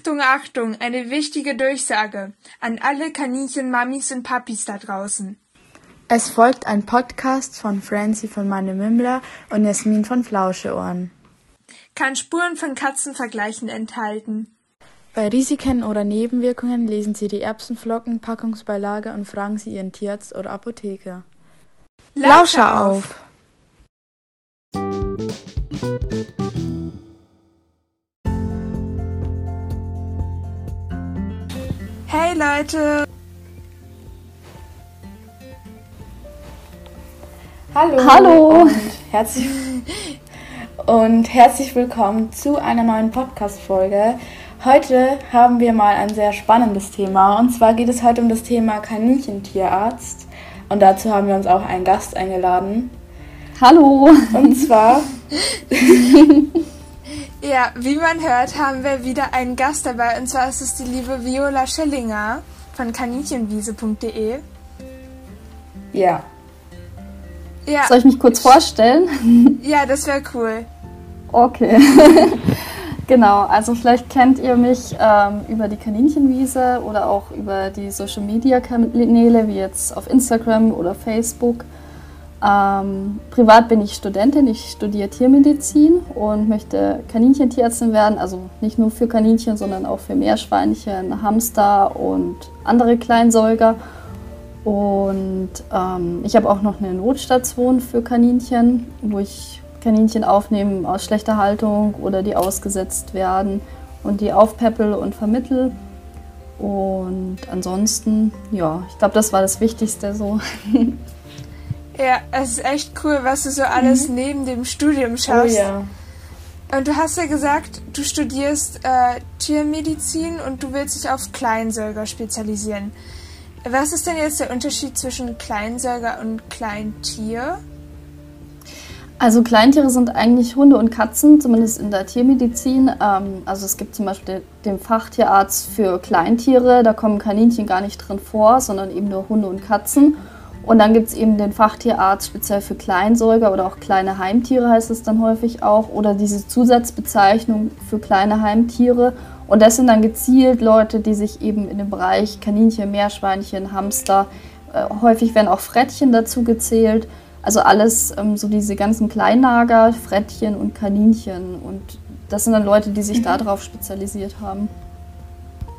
Achtung, Achtung, eine wichtige Durchsage an alle Kaninchen-Mamis und Papis da draußen. Es folgt ein Podcast von Francie von Meine Mimmler und Jasmin von Flauscheohren. Kann Spuren von Katzenvergleichen enthalten. Bei Risiken oder Nebenwirkungen lesen Sie die Erbsenflocken, Packungsbeilage und fragen Sie Ihren Tierarzt oder Apotheker. Lauscher auf! Leute! Hallo! Hallo! Und herzlich, und herzlich willkommen zu einer neuen Podcast-Folge. Heute haben wir mal ein sehr spannendes Thema und zwar geht es heute um das Thema Kaninchentierarzt und dazu haben wir uns auch einen Gast eingeladen. Hallo! Und zwar Ja, wie man hört, haben wir wieder einen Gast dabei und zwar ist es die liebe Viola Schellinger von kaninchenwiese.de. Ja. Ja. Soll ich mich kurz vorstellen? Ja, das wäre cool. Okay. genau, also vielleicht kennt ihr mich ähm, über die Kaninchenwiese oder auch über die Social Media Kanäle wie jetzt auf Instagram oder Facebook. Ähm, privat bin ich Studentin, ich studiere Tiermedizin und möchte Kaninchentierärztin werden, also nicht nur für Kaninchen, sondern auch für Meerschweinchen, Hamster und andere Kleinsäuger. Und ähm, ich habe auch noch eine Notstation für Kaninchen, wo ich Kaninchen aufnehme aus schlechter Haltung oder die ausgesetzt werden und die aufpeppel und vermittel. Und ansonsten, ja, ich glaube, das war das Wichtigste so. Ja, es ist echt cool, was du so alles mhm. neben dem Studium schaust. Oh ja. Und du hast ja gesagt, du studierst äh, Tiermedizin und du willst dich auf Kleinsäuger spezialisieren. Was ist denn jetzt der Unterschied zwischen Kleinsäuger und Kleintier? Also Kleintiere sind eigentlich Hunde und Katzen, zumindest in der Tiermedizin. Ähm, also es gibt zum Beispiel den Fachtierarzt für Kleintiere, da kommen Kaninchen gar nicht drin vor, sondern eben nur Hunde und Katzen. Und dann gibt es eben den Fachtierarzt speziell für Kleinsäuger oder auch kleine Heimtiere heißt es dann häufig auch oder diese Zusatzbezeichnung für kleine Heimtiere. Und das sind dann gezielt Leute, die sich eben in dem Bereich Kaninchen, Meerschweinchen, Hamster, äh, häufig werden auch Frettchen dazu gezählt. Also alles, ähm, so diese ganzen Kleinnager, Frettchen und Kaninchen. Und das sind dann Leute, die sich mhm. darauf spezialisiert haben.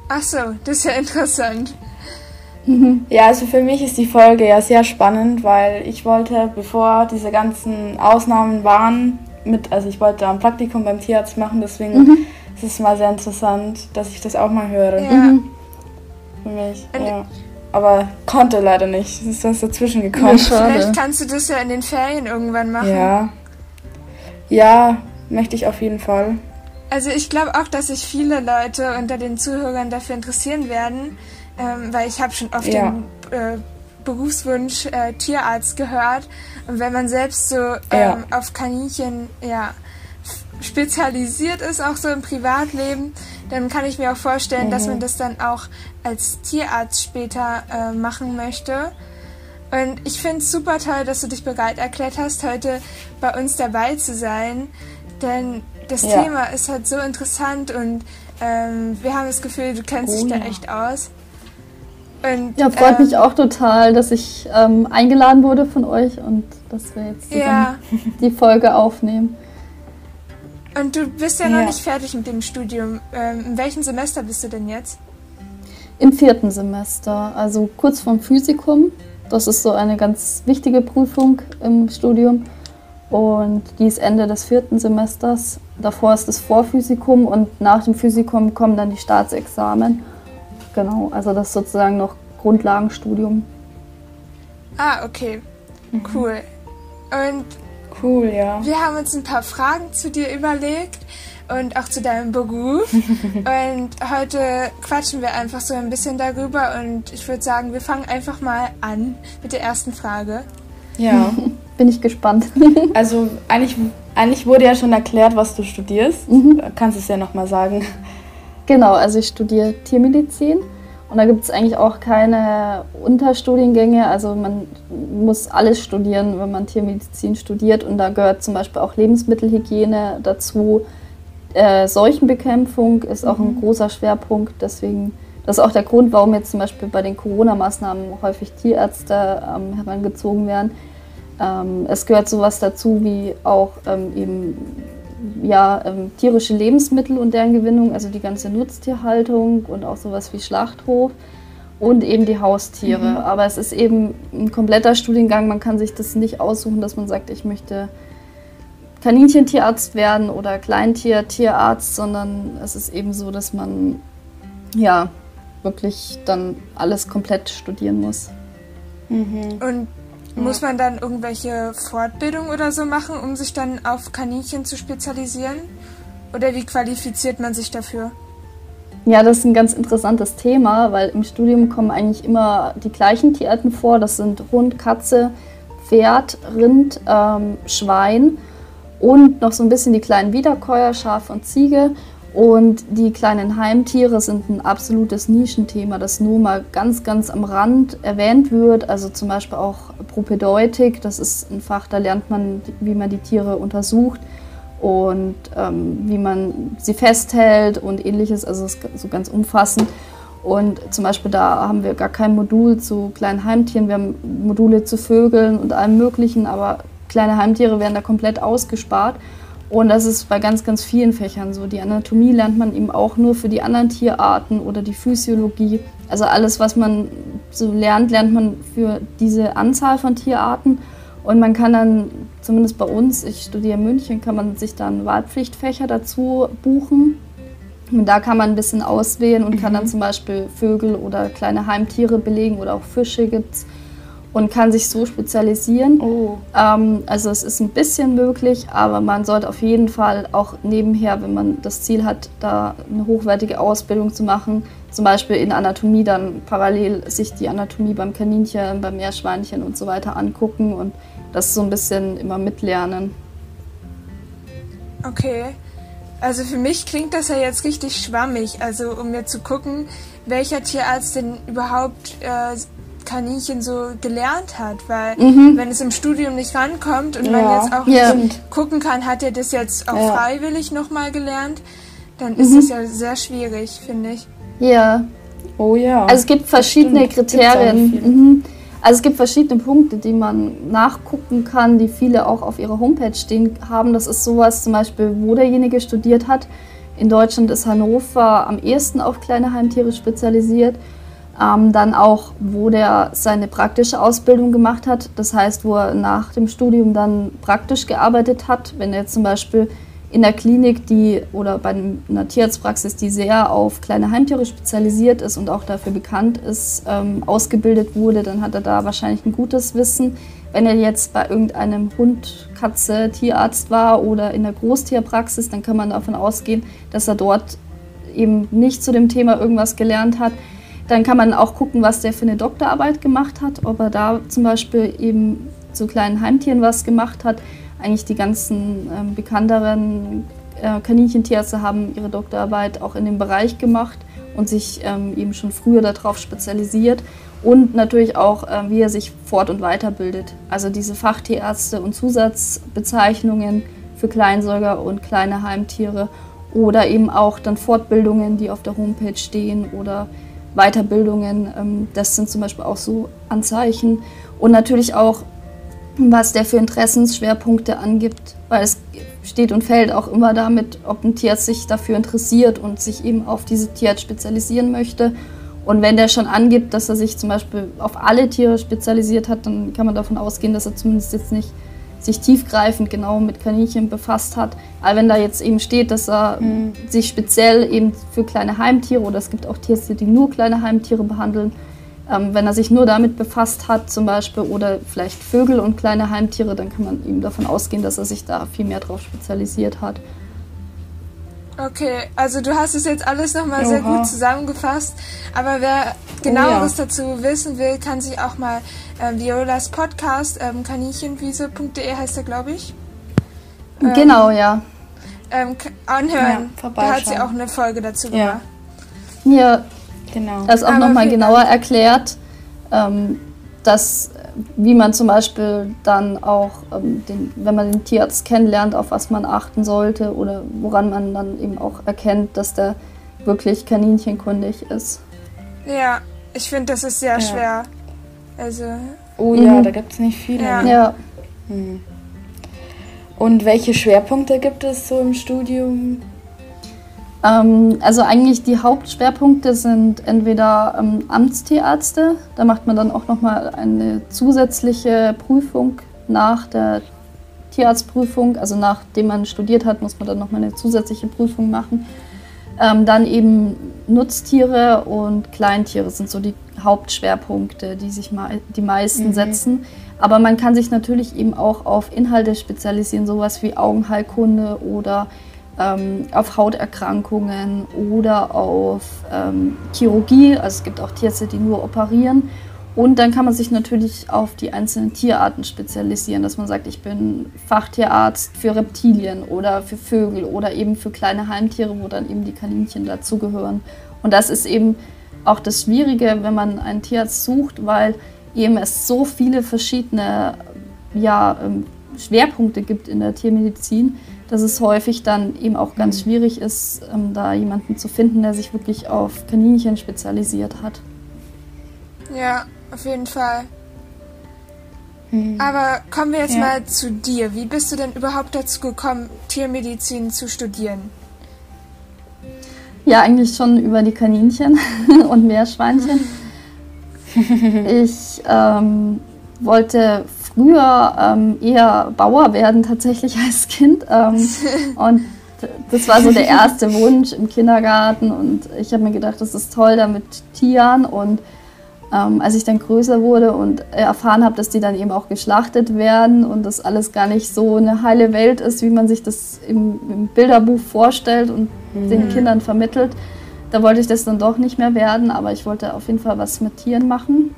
Ach so, das ist ja interessant. Mhm. Ja, also für mich ist die Folge ja sehr spannend, weil ich wollte, bevor diese ganzen Ausnahmen waren, mit, also ich wollte ein Praktikum beim Tierarzt machen, deswegen mhm. ist es mal sehr interessant, dass ich das auch mal höre. Ja. Mhm. Für mich, ja. Aber konnte leider nicht. Es ist was dazwischen gekommen. Ja, Vielleicht kannst du das ja in den Ferien irgendwann machen. Ja. Ja, möchte ich auf jeden Fall. Also ich glaube auch, dass sich viele Leute unter den Zuhörern dafür interessieren werden, ähm, weil ich habe schon oft ja. den äh, Berufswunsch äh, Tierarzt gehört. Und wenn man selbst so ähm, ja. auf Kaninchen ja, spezialisiert ist, auch so im Privatleben, dann kann ich mir auch vorstellen, mhm. dass man das dann auch als Tierarzt später äh, machen möchte. Und ich finde es super toll, dass du dich bereit erklärt hast, heute bei uns dabei zu sein. Denn das ja. Thema ist halt so interessant und ähm, wir haben das Gefühl, du kennst oh, dich da ja. echt aus. Und, ja, freut ähm, mich auch total, dass ich ähm, eingeladen wurde von euch und dass wir jetzt ja. die Folge aufnehmen. Und du bist ja, ja, noch nicht fertig mit dem Studium. Ähm, in welchem Semester bist du denn jetzt? Im vierten Semester, also kurz vorm Physikum. Das ist so eine ganz wichtige Prüfung im Studium. Und die ist Ende des vierten Semesters. Davor ist das Vorphysikum und nach dem Physikum kommen dann die Staatsexamen. Genau, also das ist sozusagen noch Grundlagenstudium. Ah, okay. Mhm. Cool. Und cool, ja. Wir haben uns ein paar Fragen zu dir überlegt und auch zu deinem Beruf. und heute quatschen wir einfach so ein bisschen darüber und ich würde sagen, wir fangen einfach mal an mit der ersten Frage. Ja. Bin ich gespannt. also eigentlich, eigentlich wurde ja schon erklärt, was du studierst. Mhm. Kannst du es ja nochmal sagen. Genau, also ich studiere Tiermedizin und da gibt es eigentlich auch keine Unterstudiengänge. Also man muss alles studieren, wenn man Tiermedizin studiert und da gehört zum Beispiel auch Lebensmittelhygiene dazu. Äh, Seuchenbekämpfung ist auch ein mhm. großer Schwerpunkt. Deswegen, das ist auch der Grund, warum jetzt zum Beispiel bei den Corona-Maßnahmen häufig Tierärzte ähm, herangezogen werden. Ähm, es gehört sowas dazu wie auch ähm, eben ja, ähm, tierische Lebensmittel und deren Gewinnung, also die ganze Nutztierhaltung und auch sowas wie Schlachthof und eben die Haustiere. Mhm. Aber es ist eben ein kompletter Studiengang. Man kann sich das nicht aussuchen, dass man sagt, ich möchte Kaninchentierarzt werden oder Kleintier-Tierarzt, sondern es ist eben so, dass man ja wirklich dann alles komplett studieren muss. Mhm. Und muss man dann irgendwelche Fortbildungen oder so machen, um sich dann auf Kaninchen zu spezialisieren? Oder wie qualifiziert man sich dafür? Ja, das ist ein ganz interessantes Thema, weil im Studium kommen eigentlich immer die gleichen Tierarten vor. Das sind Hund, Katze, Pferd, Rind, ähm, Schwein und noch so ein bisschen die kleinen Wiederkäuer, Schaf und Ziege. Und die kleinen Heimtiere sind ein absolutes Nischenthema, das nur mal ganz, ganz am Rand erwähnt wird. Also zum Beispiel auch Propedeutik, das ist ein Fach, da lernt man, wie man die Tiere untersucht und ähm, wie man sie festhält und ähnliches, also so ganz umfassend. Und zum Beispiel da haben wir gar kein Modul zu kleinen Heimtieren, wir haben Module zu Vögeln und allem Möglichen, aber kleine Heimtiere werden da komplett ausgespart. Und das ist bei ganz, ganz vielen Fächern so. Die Anatomie lernt man eben auch nur für die anderen Tierarten oder die Physiologie. Also alles, was man so lernt, lernt man für diese Anzahl von Tierarten. Und man kann dann, zumindest bei uns, ich studiere in München, kann man sich dann Wahlpflichtfächer dazu buchen. Und da kann man ein bisschen auswählen und mhm. kann dann mhm. zum Beispiel Vögel oder kleine Heimtiere belegen oder auch Fische gibt es und kann sich so spezialisieren. Oh. Ähm, also es ist ein bisschen möglich, aber man sollte auf jeden Fall auch nebenher, wenn man das Ziel hat, da eine hochwertige Ausbildung zu machen, zum Beispiel in Anatomie dann parallel sich die Anatomie beim Kaninchen, beim Meerschweinchen und so weiter angucken und das so ein bisschen immer mitlernen. Okay. Also für mich klingt das ja jetzt richtig schwammig, also um mir zu gucken, welcher Tierarzt denn überhaupt äh, Kaninchen so gelernt hat, weil mhm. wenn es im Studium nicht rankommt und ja. man jetzt auch ja. nicht gucken kann, hat er das jetzt auch ja. freiwillig nochmal gelernt, dann ist es mhm. ja sehr schwierig, finde ich. Ja. Oh ja. Also es gibt verschiedene Kriterien. Mhm. Also es gibt verschiedene Punkte, die man nachgucken kann, die viele auch auf ihrer Homepage stehen haben. Das ist sowas zum Beispiel, wo derjenige studiert hat. In Deutschland ist Hannover am ehesten auf kleine Heimtiere spezialisiert. Ähm, dann auch, wo der seine praktische Ausbildung gemacht hat. Das heißt, wo er nach dem Studium dann praktisch gearbeitet hat. Wenn er zum Beispiel in der Klinik, die oder bei einer Tierarztpraxis, die sehr auf kleine Heimtiere spezialisiert ist und auch dafür bekannt ist, ähm, ausgebildet wurde, dann hat er da wahrscheinlich ein gutes Wissen. Wenn er jetzt bei irgendeinem Hund, Katze, Tierarzt war oder in der Großtierpraxis, dann kann man davon ausgehen, dass er dort eben nicht zu dem Thema irgendwas gelernt hat. Dann kann man auch gucken, was der für eine Doktorarbeit gemacht hat, ob er da zum Beispiel eben zu kleinen Heimtieren was gemacht hat eigentlich die ganzen ähm, bekannteren äh, Kaninchentierärzte haben ihre Doktorarbeit auch in dem Bereich gemacht und sich ähm, eben schon früher darauf spezialisiert und natürlich auch, äh, wie er sich fort- und weiterbildet. Also diese Fachtierärzte und Zusatzbezeichnungen für Kleinsäuger und kleine Heimtiere oder eben auch dann Fortbildungen, die auf der Homepage stehen oder Weiterbildungen. Ähm, das sind zum Beispiel auch so Anzeichen. Und natürlich auch was der für Interessensschwerpunkte angibt, weil es steht und fällt auch immer damit, ob ein Tierarzt sich dafür interessiert und sich eben auf diese Tierart spezialisieren möchte. Und wenn der schon angibt, dass er sich zum Beispiel auf alle Tiere spezialisiert hat, dann kann man davon ausgehen, dass er zumindest jetzt nicht sich tiefgreifend genau mit Kaninchen befasst hat. Aber wenn da jetzt eben steht, dass er mhm. sich speziell eben für kleine Heimtiere oder es gibt auch Tierärzte, die nur kleine Heimtiere behandeln, ähm, wenn er sich nur damit befasst hat, zum Beispiel, oder vielleicht Vögel und kleine Heimtiere, dann kann man ihm davon ausgehen, dass er sich da viel mehr drauf spezialisiert hat. Okay, also du hast es jetzt alles nochmal sehr gut zusammengefasst, aber wer genaueres oh, ja. dazu wissen will, kann sich auch mal äh, Violas Podcast, ähm, kaninchenwiese.de heißt er, glaube ich. Ähm, genau, ja. Ähm, anhören. Ja, da hat sie auch eine Folge dazu gemacht. Ja, Genau. Das ist auch nochmal genauer Dank. erklärt, ähm, dass wie man zum Beispiel dann auch, ähm, den, wenn man den Tierarzt kennenlernt, auf was man achten sollte oder woran man dann eben auch erkennt, dass der wirklich kaninchenkundig ist. Ja, ich finde, das ist sehr ja. schwer. Also. Oh ja, mhm. da gibt es nicht viele. Ja. ja. Mhm. Und welche Schwerpunkte gibt es so im Studium? Ähm, also eigentlich die Hauptschwerpunkte sind entweder ähm, Amtstierärzte, da macht man dann auch nochmal eine zusätzliche Prüfung nach der Tierarztprüfung, also nachdem man studiert hat, muss man dann nochmal eine zusätzliche Prüfung machen. Ähm, dann eben Nutztiere und Kleintiere sind so die Hauptschwerpunkte, die sich die meisten mhm. setzen. Aber man kann sich natürlich eben auch auf Inhalte spezialisieren, sowas wie Augenheilkunde oder ähm, auf Hauterkrankungen oder auf ähm, Chirurgie. Also es gibt auch Tierärzte, die nur operieren. Und dann kann man sich natürlich auf die einzelnen Tierarten spezialisieren, dass man sagt, ich bin Fachtierarzt für Reptilien oder für Vögel oder eben für kleine Heimtiere, wo dann eben die Kaninchen dazugehören. Und das ist eben auch das Schwierige, wenn man einen Tierarzt sucht, weil eben es so viele verschiedene ja, ähm, Schwerpunkte gibt in der Tiermedizin, dass es häufig dann eben auch ganz mhm. schwierig ist, ähm, da jemanden zu finden, der sich wirklich auf Kaninchen spezialisiert hat. Ja, auf jeden Fall. Mhm. Aber kommen wir jetzt ja. mal zu dir. Wie bist du denn überhaupt dazu gekommen, Tiermedizin zu studieren? Ja, eigentlich schon über die Kaninchen und Meerschweinchen. ich ähm, wollte früher ähm, eher Bauer werden tatsächlich als Kind. Ähm, und das war so der erste Wunsch im Kindergarten. Und ich habe mir gedacht, das ist toll da mit Tieren. Und ähm, als ich dann größer wurde und erfahren habe, dass die dann eben auch geschlachtet werden und das alles gar nicht so eine heile Welt ist, wie man sich das im, im Bilderbuch vorstellt und mhm. den Kindern vermittelt, da wollte ich das dann doch nicht mehr werden. Aber ich wollte auf jeden Fall was mit Tieren machen.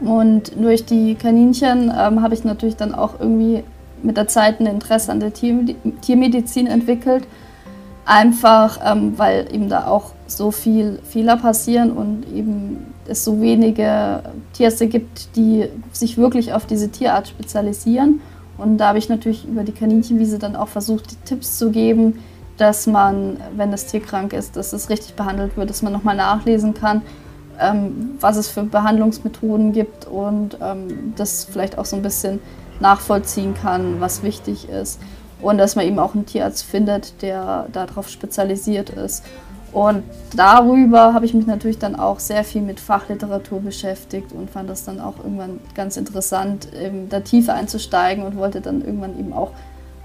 Und durch die Kaninchen ähm, habe ich natürlich dann auch irgendwie mit der Zeit ein Interesse an der Tiermedizin entwickelt. Einfach, ähm, weil eben da auch so viel Fehler passieren und eben es so wenige Tierärzte gibt, die sich wirklich auf diese Tierart spezialisieren. Und da habe ich natürlich über die Kaninchenwiese dann auch versucht, die Tipps zu geben, dass man, wenn das Tier krank ist, dass es richtig behandelt wird, dass man nochmal nachlesen kann ähm, was es für Behandlungsmethoden gibt und ähm, das vielleicht auch so ein bisschen nachvollziehen kann, was wichtig ist. Und dass man eben auch einen Tierarzt findet, der darauf spezialisiert ist. Und darüber habe ich mich natürlich dann auch sehr viel mit Fachliteratur beschäftigt und fand das dann auch irgendwann ganz interessant, in der Tiefe einzusteigen und wollte dann irgendwann eben auch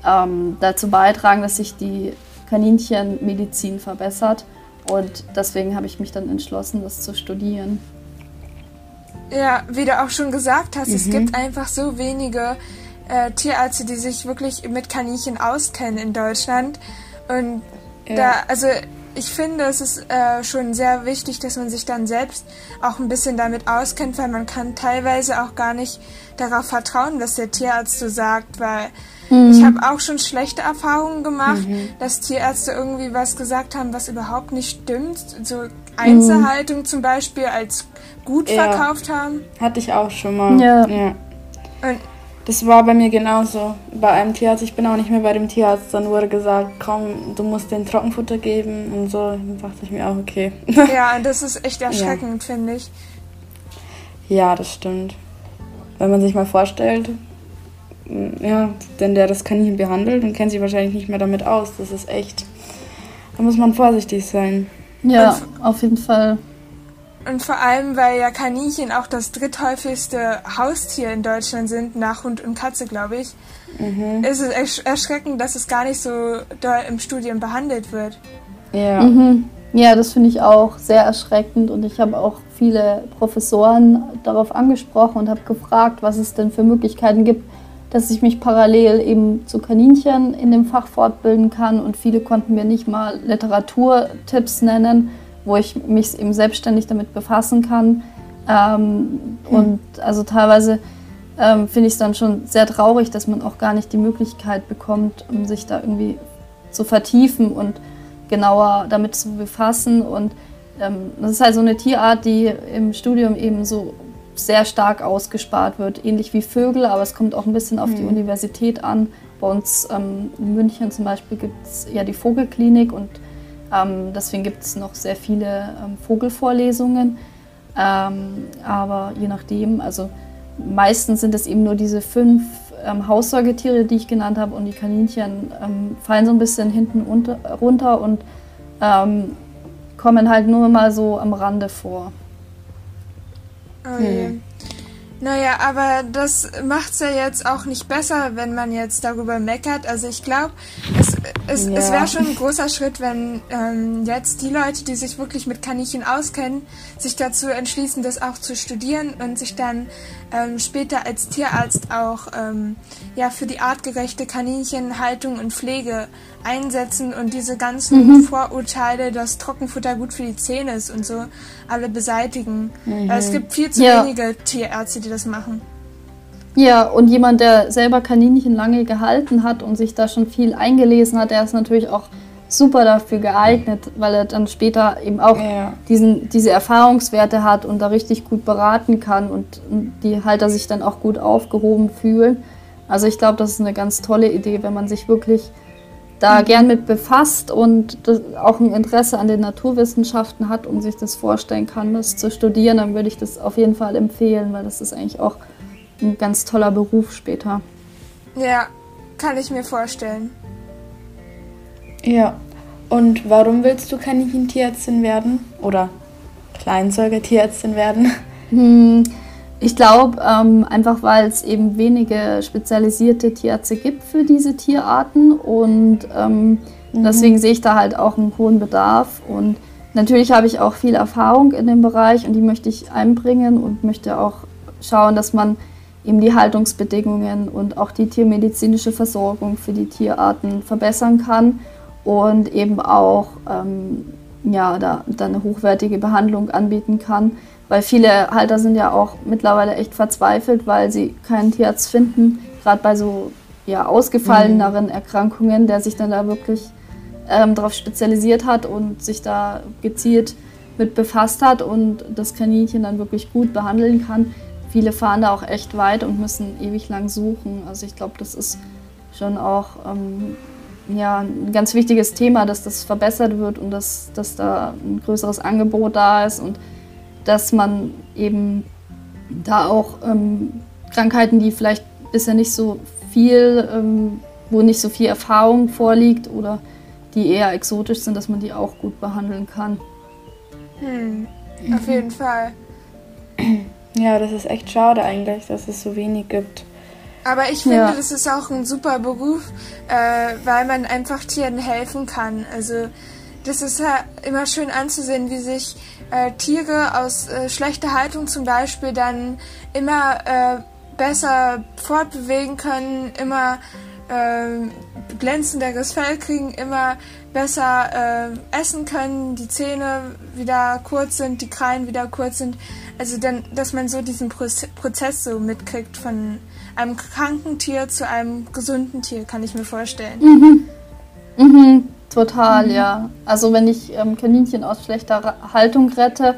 ähm, dazu beitragen, dass sich die Kaninchenmedizin verbessert. Und deswegen habe ich mich dann entschlossen, das zu studieren. Ja, wie du auch schon gesagt hast, mhm. es gibt einfach so wenige äh, Tierärzte, die sich wirklich mit Kaninchen auskennen in Deutschland. Und ja. da, also ich finde, es ist äh, schon sehr wichtig, dass man sich dann selbst auch ein bisschen damit auskennt, weil man kann teilweise auch gar nicht darauf vertrauen, was der Tierarzt so sagt, weil mhm. ich habe auch schon schlechte Erfahrungen gemacht, mhm. dass Tierärzte irgendwie was gesagt haben, was überhaupt nicht stimmt. So Einzelhaltung mhm. zum Beispiel als gut ja. verkauft haben. Hatte ich auch schon mal. Ja. ja. Und das war bei mir genauso. Bei einem Tierarzt, ich bin auch nicht mehr bei dem Tierarzt, dann wurde gesagt, komm, du musst den Trockenfutter geben und so. Dann dachte ich mir auch, okay. Ja, das ist echt erschreckend, ja. finde ich. Ja, das stimmt. Wenn man sich mal vorstellt, ja, denn der das Kaninchen behandelt und kennt sich wahrscheinlich nicht mehr damit aus. Das ist echt. Da muss man vorsichtig sein. Ja, auf jeden Fall. Und vor allem, weil ja Kaninchen auch das dritthäufigste Haustier in Deutschland sind, nach Hund und Katze, glaube ich, mhm. ist es ersch erschreckend, dass es gar nicht so doll im Studium behandelt wird. Ja. Mhm. Ja, das finde ich auch sehr erschreckend und ich habe auch viele Professoren darauf angesprochen und habe gefragt, was es denn für Möglichkeiten gibt, dass ich mich parallel eben zu Kaninchen in dem Fach fortbilden kann und viele konnten mir nicht mal Literaturtipps nennen wo ich mich eben selbstständig damit befassen kann. Ähm, hm. Und also teilweise ähm, finde ich es dann schon sehr traurig, dass man auch gar nicht die Möglichkeit bekommt, um sich da irgendwie zu vertiefen und genauer damit zu befassen. Und ähm, das ist halt so eine Tierart, die im Studium eben so sehr stark ausgespart wird, ähnlich wie Vögel, aber es kommt auch ein bisschen auf mhm. die Universität an. Bei uns ähm, in München zum Beispiel gibt es ja die Vogelklinik und ähm, deswegen gibt es noch sehr viele ähm, Vogelvorlesungen. Ähm, aber je nachdem, also meistens sind es eben nur diese fünf ähm, Haussäugetiere, die ich genannt habe, und die Kaninchen ähm, fallen so ein bisschen hinten unter, runter und kommen halt nur mal so am Rande vor. Oh hm. Naja, aber das macht es ja jetzt auch nicht besser, wenn man jetzt darüber meckert. Also ich glaube, es, es, ja. es wäre schon ein großer Schritt, wenn ähm, jetzt die Leute, die sich wirklich mit Kaninchen auskennen, sich dazu entschließen, das auch zu studieren und sich dann ähm, später als Tierarzt auch ähm, ja, für die artgerechte Kaninchenhaltung und Pflege einsetzen und diese ganzen mhm. Vorurteile, dass Trockenfutter gut für die Zähne ist und so, alle beseitigen. Mhm. Es gibt viel zu ja. wenige Tierärzte, die das machen. Ja, und jemand, der selber Kaninchen lange gehalten hat und sich da schon viel eingelesen hat, der ist natürlich auch super dafür geeignet, weil er dann später eben auch ja. diesen, diese Erfahrungswerte hat und da richtig gut beraten kann und die Halter sich dann auch gut aufgehoben fühlen. Also ich glaube, das ist eine ganz tolle Idee, wenn man sich wirklich da mhm. gern mit befasst und auch ein Interesse an den Naturwissenschaften hat und sich das vorstellen kann, das zu studieren, dann würde ich das auf jeden Fall empfehlen, weil das ist eigentlich auch ein ganz toller Beruf später. Ja, kann ich mir vorstellen. Ja. Und warum willst du Kaninchentierärztin werden? Oder Kleinsäugertierärztin werden? Hm, ich glaube, ähm, einfach weil es eben wenige spezialisierte Tierärzte gibt für diese Tierarten und ähm, mhm. deswegen sehe ich da halt auch einen hohen Bedarf. Und natürlich habe ich auch viel Erfahrung in dem Bereich und die möchte ich einbringen und möchte auch schauen, dass man eben die Haltungsbedingungen und auch die tiermedizinische Versorgung für die Tierarten verbessern kann und eben auch ähm, ja, da, da eine hochwertige Behandlung anbieten kann. Weil viele Halter sind ja auch mittlerweile echt verzweifelt, weil sie keinen Tierarzt finden, gerade bei so ja, ausgefalleneren mhm. Erkrankungen, der sich dann da wirklich ähm, darauf spezialisiert hat und sich da gezielt mit befasst hat und das Kaninchen dann wirklich gut behandeln kann. Viele fahren da auch echt weit und müssen ewig lang suchen. Also ich glaube, das ist schon auch ähm, ja, ein ganz wichtiges Thema, dass das verbessert wird und dass, dass da ein größeres Angebot da ist und dass man eben da auch ähm, Krankheiten, die vielleicht bisher nicht so viel, ähm, wo nicht so viel Erfahrung vorliegt oder die eher exotisch sind, dass man die auch gut behandeln kann. Hm, auf jeden Fall. Ja, das ist echt schade eigentlich, dass es so wenig gibt. Aber ich finde, ja. das ist auch ein super Beruf, äh, weil man einfach Tieren helfen kann. Also das ist ja immer schön anzusehen, wie sich äh, Tiere aus äh, schlechter Haltung zum Beispiel dann immer äh, besser fortbewegen können, immer äh, glänzenderes Fell kriegen, immer besser äh, essen können, die Zähne wieder kurz sind, die Krallen wieder kurz sind. Also dann, dass man so diesen Prozess so mitkriegt von einem kranken Tier zu einem gesunden Tier, kann ich mir vorstellen. Mhm. Mhm, total, mhm. ja. Also wenn ich ähm, Kaninchen aus schlechter Haltung rette,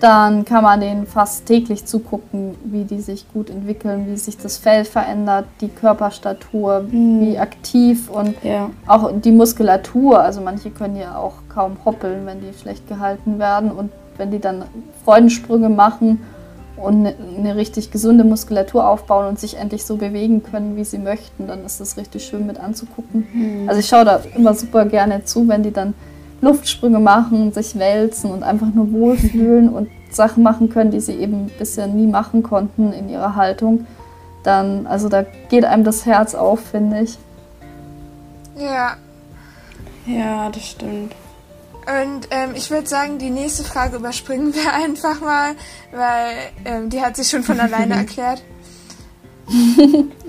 dann kann man denen fast täglich zugucken, wie die sich gut entwickeln, wie sich das Fell verändert, die Körperstatur, mhm. wie aktiv und ja. auch die Muskulatur. Also manche können ja auch kaum hoppeln, wenn die schlecht gehalten werden und wenn die dann Freudensprünge machen und eine, richtig gesunde Muskulatur aufbauen und sich endlich so bewegen können, wie sie möchten, dann ist das richtig schön mit anzugucken. Mhm. Also ich schaue da immer super gerne zu, wenn die dann Luftsprünge machen, sich wälzen und einfach nur wohlfühlen und Sachen machen können, die sie eben bisher nie machen konnten in ihrer Haltung. Dann, also da geht einem das Herz auf, finde ich. Ja. Ja, das stimmt. Und ähm, ich würde sagen, die nächste Frage überspringen wir einfach mal, weil ähm, die hat sich schon von alleine erklärt.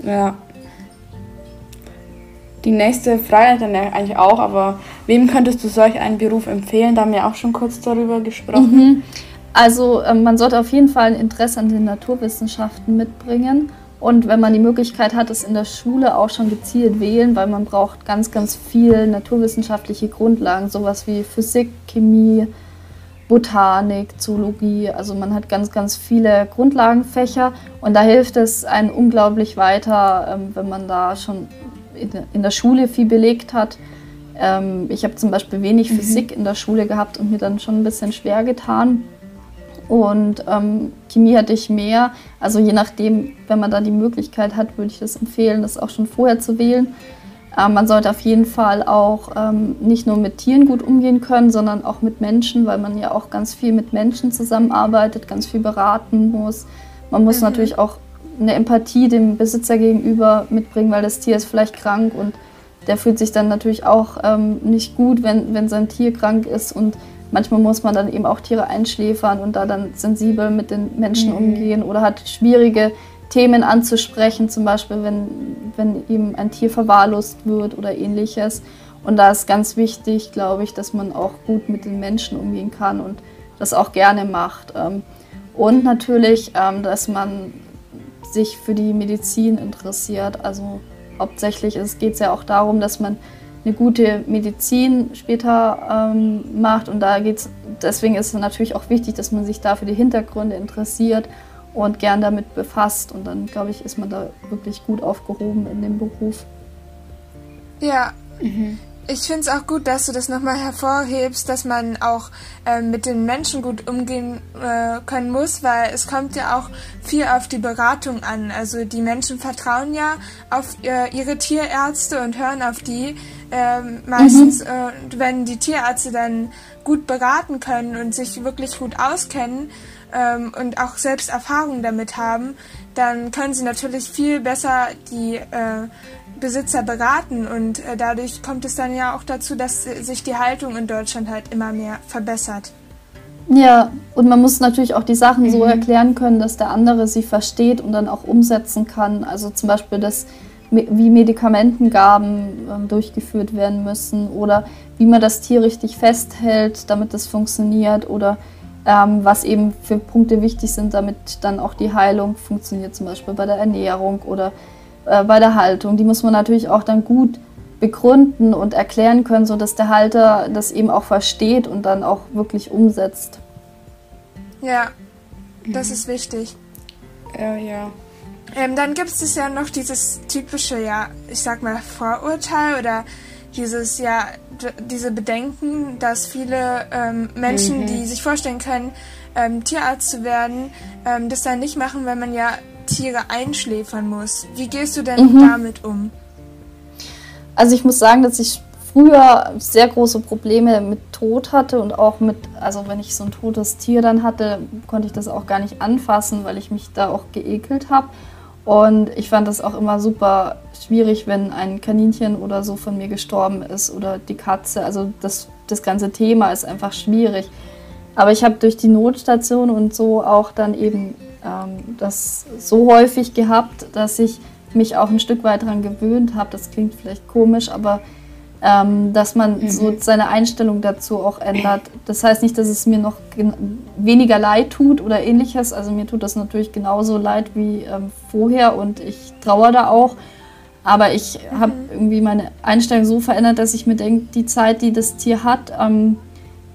ja. Die nächste Frage dann eigentlich auch, aber wem könntest du solch einen Beruf empfehlen? Da haben wir auch schon kurz darüber gesprochen. Mhm. Also ähm, man sollte auf jeden Fall ein Interesse an den Naturwissenschaften mitbringen und wenn man die Möglichkeit hat, es in der Schule auch schon gezielt wählen, weil man braucht ganz, ganz viel naturwissenschaftliche Grundlagen, sowas wie Physik, Chemie, Botanik, Zoologie. Also man hat ganz, ganz viele Grundlagenfächer und da hilft es einem unglaublich weiter, ähm, wenn man da schon in der Schule viel belegt hat. Ähm, ich habe zum Beispiel wenig mhm. Physik in der Schule gehabt und mir dann schon ein bisschen schwer getan. Und ähm, Chemie hatte ich mehr. Also je nachdem, wenn man da die Möglichkeit hat, würde ich das empfehlen, das auch schon vorher zu wählen. Ähm, man sollte auf jeden Fall auch ähm, nicht nur mit Tieren gut umgehen können, sondern auch mit Menschen, weil man ja auch ganz viel mit Menschen zusammenarbeitet, ganz viel beraten muss. Man muss mhm. natürlich auch eine Empathie dem Besitzer gegenüber mitbringen, weil das Tier ist vielleicht krank und der fühlt sich dann natürlich auch ähm, nicht gut, wenn, wenn sein Tier krank ist und manchmal muss man dann eben auch Tiere einschläfern und da dann sensibel mit den Menschen mhm. umgehen oder hat schwierige Themen anzusprechen, zum Beispiel wenn, wenn eben ein Tier verwahrlost wird oder ähnliches. Und da ist ganz wichtig, glaube ich, dass man auch gut mit den Menschen umgehen kann und das auch gerne macht. Ähm, und natürlich, ähm, dass man sich für die Medizin interessiert. Also hauptsächlich geht es ja auch darum, dass man eine gute Medizin später ähm, macht. Und da geht's, deswegen ist es natürlich auch wichtig, dass man sich da für die Hintergründe interessiert und gern damit befasst. Und dann, glaube ich, ist man da wirklich gut aufgehoben in dem Beruf. Ja. Mhm. Ich finde es auch gut, dass du das nochmal hervorhebst, dass man auch äh, mit den Menschen gut umgehen äh, können muss, weil es kommt ja auch viel auf die Beratung an. Also die Menschen vertrauen ja auf äh, ihre Tierärzte und hören auf die. Ähm, meistens, mhm. Äh, wenn die Tierärzte dann gut beraten können und sich wirklich gut auskennen ähm, und auch selbst Erfahrung damit haben, dann können sie natürlich viel besser die äh, Besitzer beraten und äh, dadurch kommt es dann ja auch dazu, dass sich die Haltung in Deutschland halt immer mehr verbessert. Ja, und man muss natürlich auch die Sachen mhm. so erklären können, dass der andere sie versteht und dann auch umsetzen kann. Also zum Beispiel, dass wie Medikamentengaben ähm, durchgeführt werden müssen oder wie man das Tier richtig festhält, damit es funktioniert oder ähm, was eben für Punkte wichtig sind, damit dann auch die Heilung funktioniert, zum Beispiel bei der Ernährung oder äh, bei der Haltung. Die muss man natürlich auch dann gut begründen und erklären können, sodass der Halter das eben auch versteht und dann auch wirklich umsetzt. Ja, das ist wichtig. Ja, ja. Ähm, dann gibt es ja noch dieses typische, ja, ich sag mal, Vorurteil oder dieses, ja, diese Bedenken, dass viele ähm, Menschen, mhm. die sich vorstellen können, ähm, Tierarzt zu werden, ähm, das dann nicht machen, weil man ja Tiere einschläfern muss. Wie gehst du denn mhm. damit um? Also ich muss sagen, dass ich früher sehr große Probleme mit Tod hatte und auch mit, also wenn ich so ein totes Tier dann hatte, konnte ich das auch gar nicht anfassen, weil ich mich da auch geekelt habe. Und ich fand das auch immer super schwierig, wenn ein Kaninchen oder so von mir gestorben ist oder die Katze. Also das, das ganze Thema ist einfach schwierig. Aber ich habe durch die Notstation und so auch dann eben ähm, das so häufig gehabt, dass ich mich auch ein Stück weit daran gewöhnt habe. Das klingt vielleicht komisch, aber ähm, dass man mhm. so seine Einstellung dazu auch ändert. Das heißt nicht, dass es mir noch weniger leid tut oder ähnliches. Also mir tut das natürlich genauso leid wie ähm, vorher und ich trauere da auch. Aber ich mhm. habe irgendwie meine Einstellung so verändert, dass ich mir denke, die Zeit, die das Tier hat, ähm,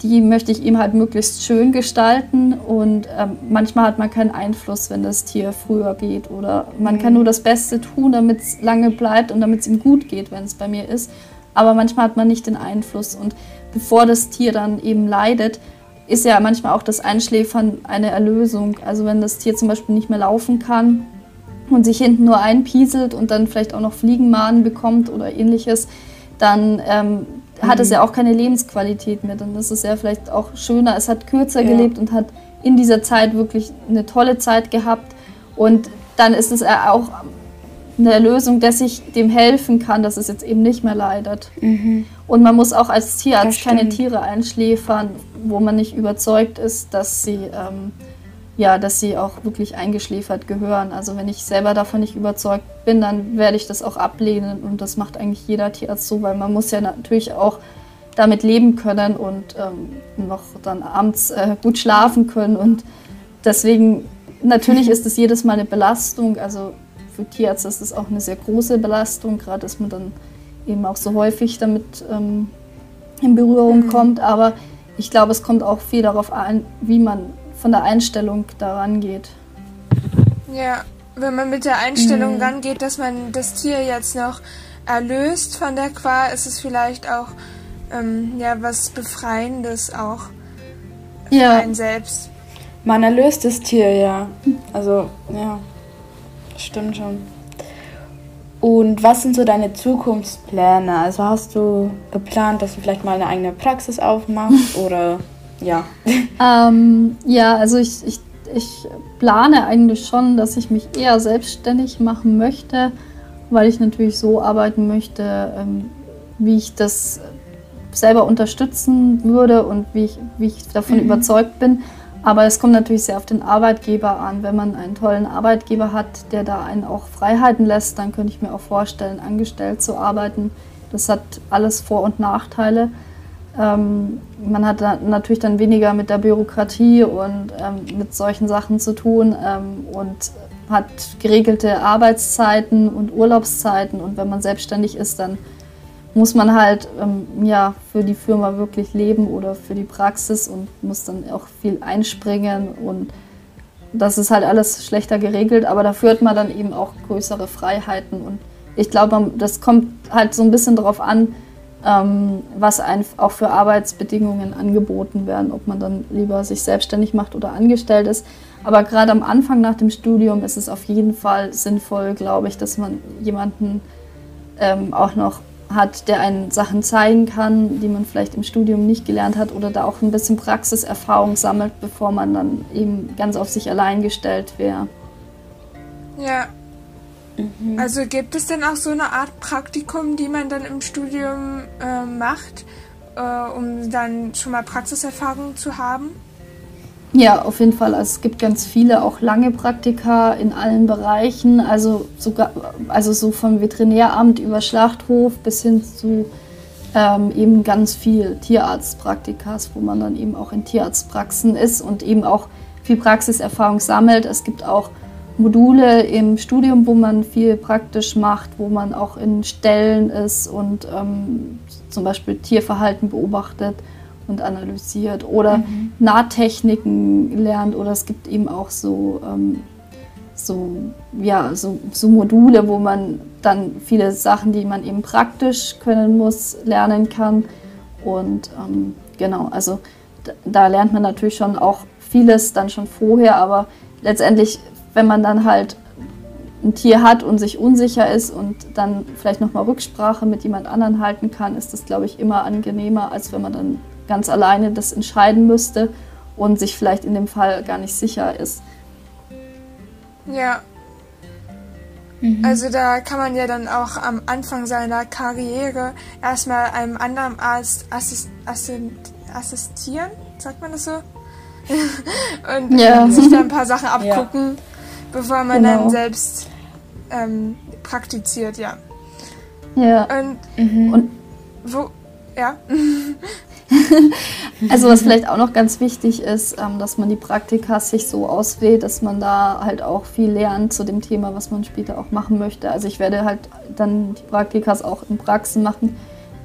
die möchte ich ihm halt möglichst schön gestalten und ähm, manchmal hat man keinen Einfluss, wenn das Tier früher geht oder man mhm. kann nur das Beste tun, damit es lange bleibt und damit es ihm gut geht, wenn es bei mir ist. Aber manchmal hat man nicht den Einfluss und bevor das Tier dann eben leidet, ist ja manchmal auch das Einschläfern eine Erlösung. Also wenn das Tier zum Beispiel nicht mehr laufen kann und sich hinten nur einpieselt und dann vielleicht auch noch Fliegenmaden bekommt oder ähnliches, dann ähm, hat es ja auch keine Lebensqualität mehr. Dann ist es ja vielleicht auch schöner, es hat kürzer ja. gelebt und hat in dieser Zeit wirklich eine tolle Zeit gehabt. Und dann ist es auch eine Lösung, dass ich dem helfen kann, dass es jetzt eben nicht mehr leidet. Mhm. Und man muss auch als Tierarzt keine Tiere einschläfern, wo man nicht überzeugt ist, dass sie, ähm, ja, dass sie auch wirklich eingeschläfert gehören. Also wenn ich selber davon nicht überzeugt bin, dann werde ich das auch ablehnen. Und das macht eigentlich jeder Tierarzt so, weil man muss ja natürlich auch damit leben können und ähm, noch dann abends äh, gut schlafen können. Und deswegen, natürlich ist es jedes Mal eine Belastung. Also für Tierärzte ist es auch eine sehr große Belastung, gerade dass man dann eben auch so häufig damit ähm, in Berührung mhm. kommt. Aber ich glaube, es kommt auch viel darauf an, wie man von der Einstellung daran geht. Ja, wenn man mit der Einstellung mhm. rangeht, dass man das Tier jetzt noch erlöst von der Qual, ist es vielleicht auch ähm, ja was Befreiendes auch ja. für einen selbst. Man erlöst das Tier, ja. Also, ja, stimmt schon. Und was sind so deine Zukunftspläne? Also hast du geplant, dass du vielleicht mal eine eigene Praxis aufmachst oder ja? Ähm, ja, also ich, ich, ich plane eigentlich schon, dass ich mich eher selbstständig machen möchte, weil ich natürlich so arbeiten möchte, ähm, wie ich das selber unterstützen würde und wie ich, wie ich davon mhm. überzeugt bin. Aber es kommt natürlich sehr auf den Arbeitgeber an. Wenn man einen tollen Arbeitgeber hat, der da einen auch Freiheiten lässt, dann könnte ich mir auch vorstellen, angestellt zu arbeiten. Das hat alles Vor- und Nachteile. Ähm, man hat da natürlich dann weniger mit der Bürokratie und ähm, mit solchen Sachen zu tun ähm, und hat geregelte Arbeitszeiten und Urlaubszeiten. Und wenn man selbstständig ist, dann muss man halt ähm, ja, für die Firma wirklich leben oder für die Praxis und muss dann auch viel einspringen und das ist halt alles schlechter geregelt, aber dafür hat man dann eben auch größere Freiheiten und ich glaube, das kommt halt so ein bisschen darauf an, was einem auch für Arbeitsbedingungen angeboten werden, ob man dann lieber sich selbstständig macht oder angestellt ist. Aber gerade am Anfang nach dem Studium ist es auf jeden Fall sinnvoll, glaube ich, dass man jemanden ähm, auch noch hat, der einen Sachen zeigen kann, die man vielleicht im Studium nicht gelernt hat oder da auch ein bisschen Praxiserfahrung sammelt, bevor man dann eben ganz auf sich allein gestellt wäre. Ja. Mhm. Also gibt es denn auch so eine Art Praktikum, die man dann im Studium äh, macht, äh, um dann schon mal Praxiserfahrung zu haben? Ja, auf jeden Fall. Also es gibt ganz viele, auch lange Praktika in allen Bereichen. Also sogar, also so vom Veterinäramt über Schlachthof bis hin zu ähm, eben ganz viel Tierarztpraktikas, wo man dann eben auch in Tierarztpraxen ist und eben auch viel Praxiserfahrung sammelt. Es gibt auch Module im Studium, wo man viel praktisch macht, wo man auch in Stellen ist und ähm, zum Beispiel Tierverhalten beobachtet und analysiert oder mhm. Nahtechniken lernt oder es gibt eben auch so, ähm, so, ja, so, so Module, wo man dann viele Sachen, die man eben praktisch können muss, lernen kann. Und ähm, genau, also da, da lernt man natürlich schon auch vieles dann schon vorher, aber letztendlich, wenn man dann halt ein Tier hat und sich unsicher ist und dann vielleicht nochmal Rücksprache mit jemand anderen halten kann, ist das, glaube ich, immer angenehmer, als wenn man dann ganz alleine das entscheiden müsste und sich vielleicht in dem Fall gar nicht sicher ist. Ja. Mhm. Also da kann man ja dann auch am Anfang seiner Karriere erstmal einem anderen Arzt assist assist assistieren, sagt man das so? und ja. sich da ein paar Sachen abgucken, ja. Bevor man genau. dann selbst ähm, praktiziert, ja. Ja. Und, mhm. und wo, ja. also was vielleicht auch noch ganz wichtig ist, ähm, dass man die Praktika sich so auswählt, dass man da halt auch viel lernt zu dem Thema, was man später auch machen möchte. Also ich werde halt dann die Praktikas auch in Praxen machen,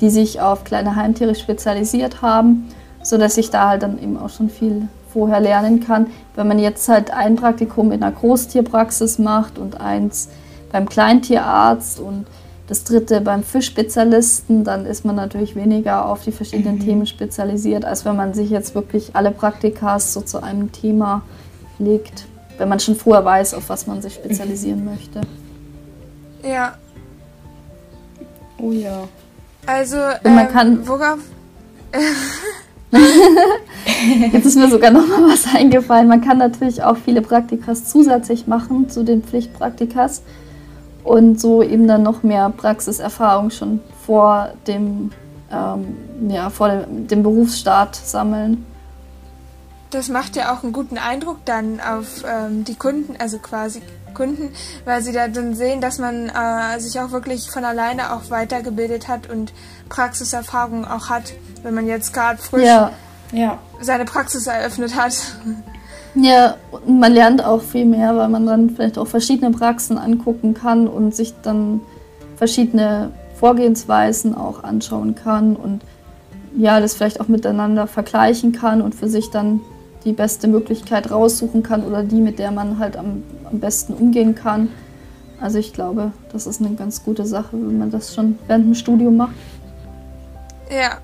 die sich auf kleine Heimtiere spezialisiert haben, sodass ich da halt dann eben auch schon viel vorher lernen kann. Wenn man jetzt halt ein Praktikum in einer Großtierpraxis macht und eins beim Kleintierarzt und das dritte beim Fischspezialisten, dann ist man natürlich weniger auf die verschiedenen mhm. Themen spezialisiert, als wenn man sich jetzt wirklich alle Praktikas so zu einem Thema legt, wenn man schon vorher weiß, auf was man sich spezialisieren mhm. möchte. Ja. Oh ja. Also, ähm, man kann, worauf? Jetzt ist mir sogar noch mal was eingefallen. Man kann natürlich auch viele Praktikas zusätzlich machen zu den Pflichtpraktikas und so eben dann noch mehr Praxiserfahrung schon vor dem, ähm, ja, vor dem, dem Berufsstart sammeln. Das macht ja auch einen guten Eindruck dann auf ähm, die Kunden, also quasi Kunden, weil sie da dann sehen, dass man äh, sich auch wirklich von alleine auch weitergebildet hat und Praxiserfahrung auch hat, wenn man jetzt gerade frisch ja. Ja. seine Praxis eröffnet hat. Ja, und man lernt auch viel mehr, weil man dann vielleicht auch verschiedene Praxen angucken kann und sich dann verschiedene Vorgehensweisen auch anschauen kann und ja, das vielleicht auch miteinander vergleichen kann und für sich dann die beste Möglichkeit raussuchen kann oder die, mit der man halt am, am besten umgehen kann. Also ich glaube, das ist eine ganz gute Sache, wenn man das schon während dem Studium macht. Ja,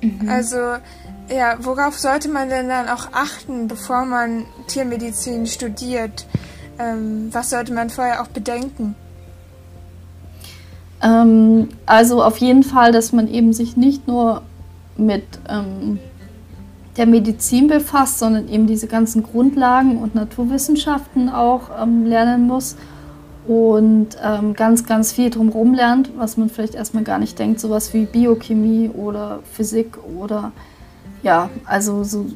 mhm. also ja, worauf sollte man denn dann auch achten, bevor man Tiermedizin studiert? Ähm, was sollte man vorher auch bedenken? Ähm, also auf jeden Fall, dass man eben sich nicht nur mit ähm, der Medizin befasst, sondern eben diese ganzen Grundlagen und Naturwissenschaften auch ähm, lernen muss und ähm, ganz, ganz viel drumherum lernt, was man vielleicht erstmal gar nicht denkt, sowas wie Biochemie oder Physik oder ja, also so,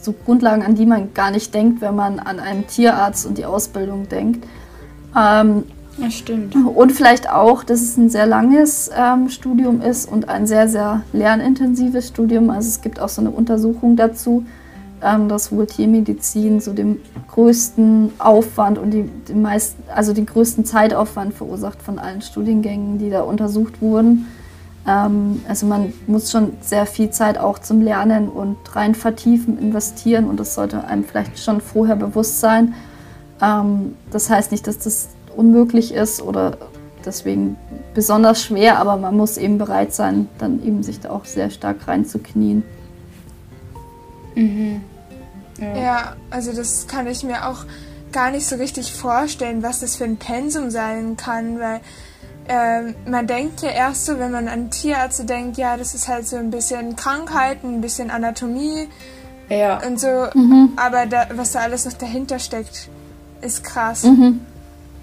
so Grundlagen, an die man gar nicht denkt, wenn man an einen Tierarzt und die Ausbildung denkt. Ähm, das stimmt. Und vielleicht auch, dass es ein sehr langes ähm, Studium ist und ein sehr, sehr lernintensives Studium. Also es gibt auch so eine Untersuchung dazu, ähm, dass wohl Tiermedizin so den größten Aufwand und die, den meisten, also den größten Zeitaufwand verursacht von allen Studiengängen, die da untersucht wurden. Ähm, also man muss schon sehr viel Zeit auch zum Lernen und rein vertiefen investieren und das sollte einem vielleicht schon vorher bewusst sein. Ähm, das heißt nicht, dass das unmöglich ist oder deswegen besonders schwer, aber man muss eben bereit sein, dann eben sich da auch sehr stark reinzuknien. Mhm. Ja. ja, also das kann ich mir auch gar nicht so richtig vorstellen, was das für ein Pensum sein kann, weil ähm, man denkt ja erst so, wenn man an Tierärzte denkt, ja, das ist halt so ein bisschen Krankheiten, ein bisschen Anatomie ja. und so. Mhm. Aber da, was da alles noch dahinter steckt, ist krass. Mhm.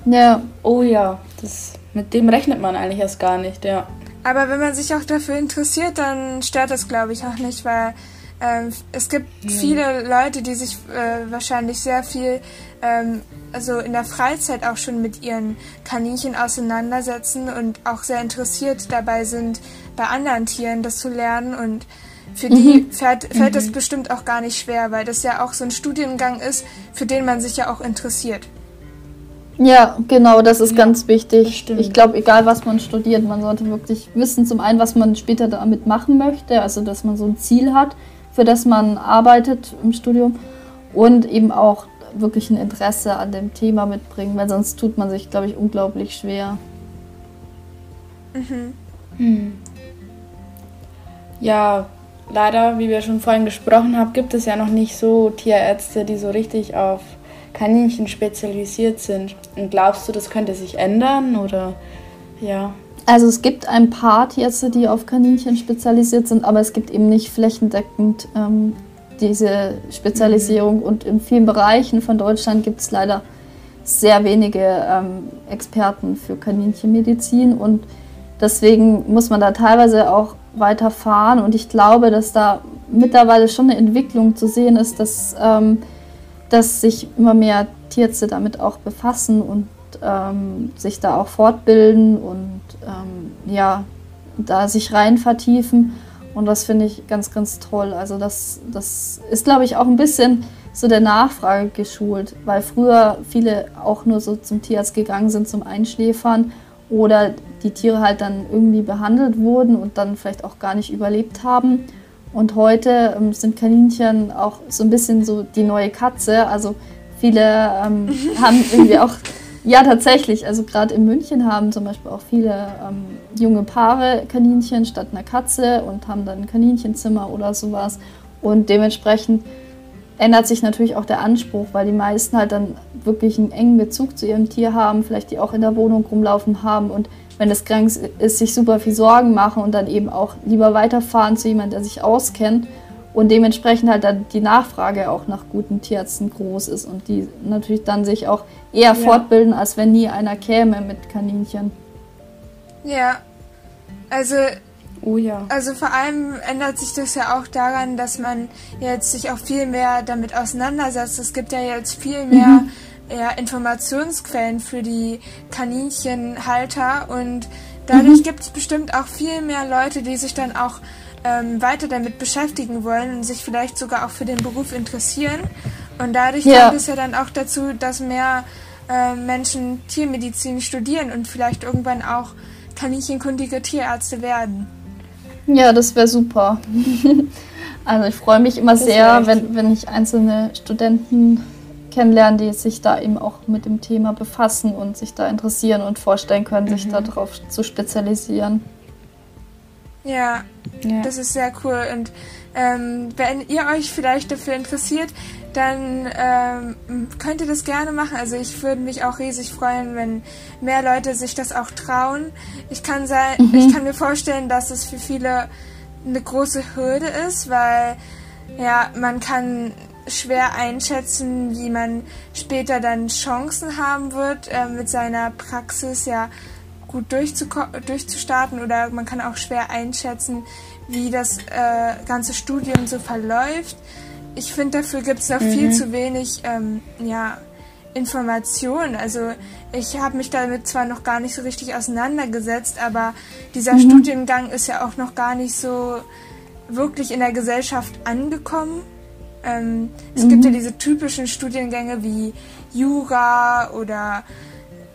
Ja. Oh ja, das, mit dem rechnet man eigentlich erst gar nicht, ja. Aber wenn man sich auch dafür interessiert, dann stört das, glaube ich, auch nicht, weil ähm, es gibt mhm. viele Leute, die sich äh, wahrscheinlich sehr viel, ähm, also in der Freizeit auch schon mit ihren Kaninchen auseinandersetzen und auch sehr interessiert dabei sind, bei anderen Tieren das zu lernen. Und für mhm. die fällt, fällt mhm. das bestimmt auch gar nicht schwer, weil das ja auch so ein Studiengang ist, für den man sich ja auch interessiert. Ja, genau, das ist ja, ganz wichtig. Ich glaube, egal was man studiert, man sollte wirklich wissen, zum einen, was man später damit machen möchte, also dass man so ein Ziel hat für das man arbeitet im Studium und eben auch wirklich ein Interesse an dem Thema mitbringen, weil sonst tut man sich, glaube ich, unglaublich schwer. Mhm. Hm. Ja, leider, wie wir schon vorhin gesprochen haben, gibt es ja noch nicht so Tierärzte, die so richtig auf Kaninchen spezialisiert sind. Und glaubst du, das könnte sich ändern oder ja? Also es gibt ein paar Tierärzte, die auf Kaninchen spezialisiert sind, aber es gibt eben nicht flächendeckend ähm, diese Spezialisierung. Mhm. Und in vielen Bereichen von Deutschland gibt es leider sehr wenige ähm, Experten für Kaninchenmedizin und deswegen muss man da teilweise auch weiterfahren. Und ich glaube, dass da mittlerweile schon eine Entwicklung zu sehen ist, dass, ähm, dass sich immer mehr Tierärzte damit auch befassen und ähm, sich da auch fortbilden und ähm, ja, da sich rein vertiefen. Und das finde ich ganz, ganz toll. Also das, das ist, glaube ich, auch ein bisschen so der Nachfrage geschult, weil früher viele auch nur so zum Tierarzt gegangen sind zum Einschläfern oder die Tiere halt dann irgendwie behandelt wurden und dann vielleicht auch gar nicht überlebt haben. Und heute ähm, sind Kaninchen auch so ein bisschen so die neue Katze. Also viele ähm, haben irgendwie auch ja, tatsächlich. Also gerade in München haben zum Beispiel auch viele ähm, junge Paare Kaninchen statt einer Katze und haben dann ein Kaninchenzimmer oder sowas. Und dementsprechend ändert sich natürlich auch der Anspruch, weil die meisten halt dann wirklich einen engen Bezug zu ihrem Tier haben, vielleicht die auch in der Wohnung rumlaufen haben und wenn es krank ist, sich super viel Sorgen machen und dann eben auch lieber weiterfahren zu jemandem, der sich auskennt und dementsprechend halt dann die Nachfrage auch nach guten Tierärzten groß ist und die natürlich dann sich auch eher ja. fortbilden, als wenn nie einer käme mit Kaninchen. Ja, also Oh ja. Also vor allem ändert sich das ja auch daran, dass man jetzt sich auch viel mehr damit auseinandersetzt. Es gibt ja jetzt viel mehr mhm. Ja, Informationsquellen für die Kaninchenhalter und dadurch mhm. gibt es bestimmt auch viel mehr Leute, die sich dann auch ähm, weiter damit beschäftigen wollen und sich vielleicht sogar auch für den Beruf interessieren. Und dadurch ja. kommt es ja dann auch dazu, dass mehr äh, Menschen Tiermedizin studieren und vielleicht irgendwann auch kaninchenkundige Tierärzte werden. Ja, das wäre super. also ich freue mich immer das sehr, wenn, wenn ich einzelne Studenten kennenlerne, die sich da eben auch mit dem Thema befassen und sich da interessieren und vorstellen können, mhm. sich darauf zu spezialisieren. Ja, ja, das ist sehr cool. Und ähm, wenn ihr euch vielleicht dafür interessiert, dann ähm, könnt ihr das gerne machen. Also ich würde mich auch riesig freuen, wenn mehr Leute sich das auch trauen. Ich kann, sein, mhm. ich kann mir vorstellen, dass es für viele eine große Hürde ist, weil ja, man kann schwer einschätzen, wie man später dann Chancen haben wird, äh, mit seiner Praxis ja gut durchzustarten oder man kann auch schwer einschätzen, wie das äh, ganze Studium so verläuft. Ich finde, dafür gibt es noch mhm. viel zu wenig ähm, ja, Informationen. Also ich habe mich damit zwar noch gar nicht so richtig auseinandergesetzt, aber dieser mhm. Studiengang ist ja auch noch gar nicht so wirklich in der Gesellschaft angekommen. Ähm, es mhm. gibt ja diese typischen Studiengänge wie Jura oder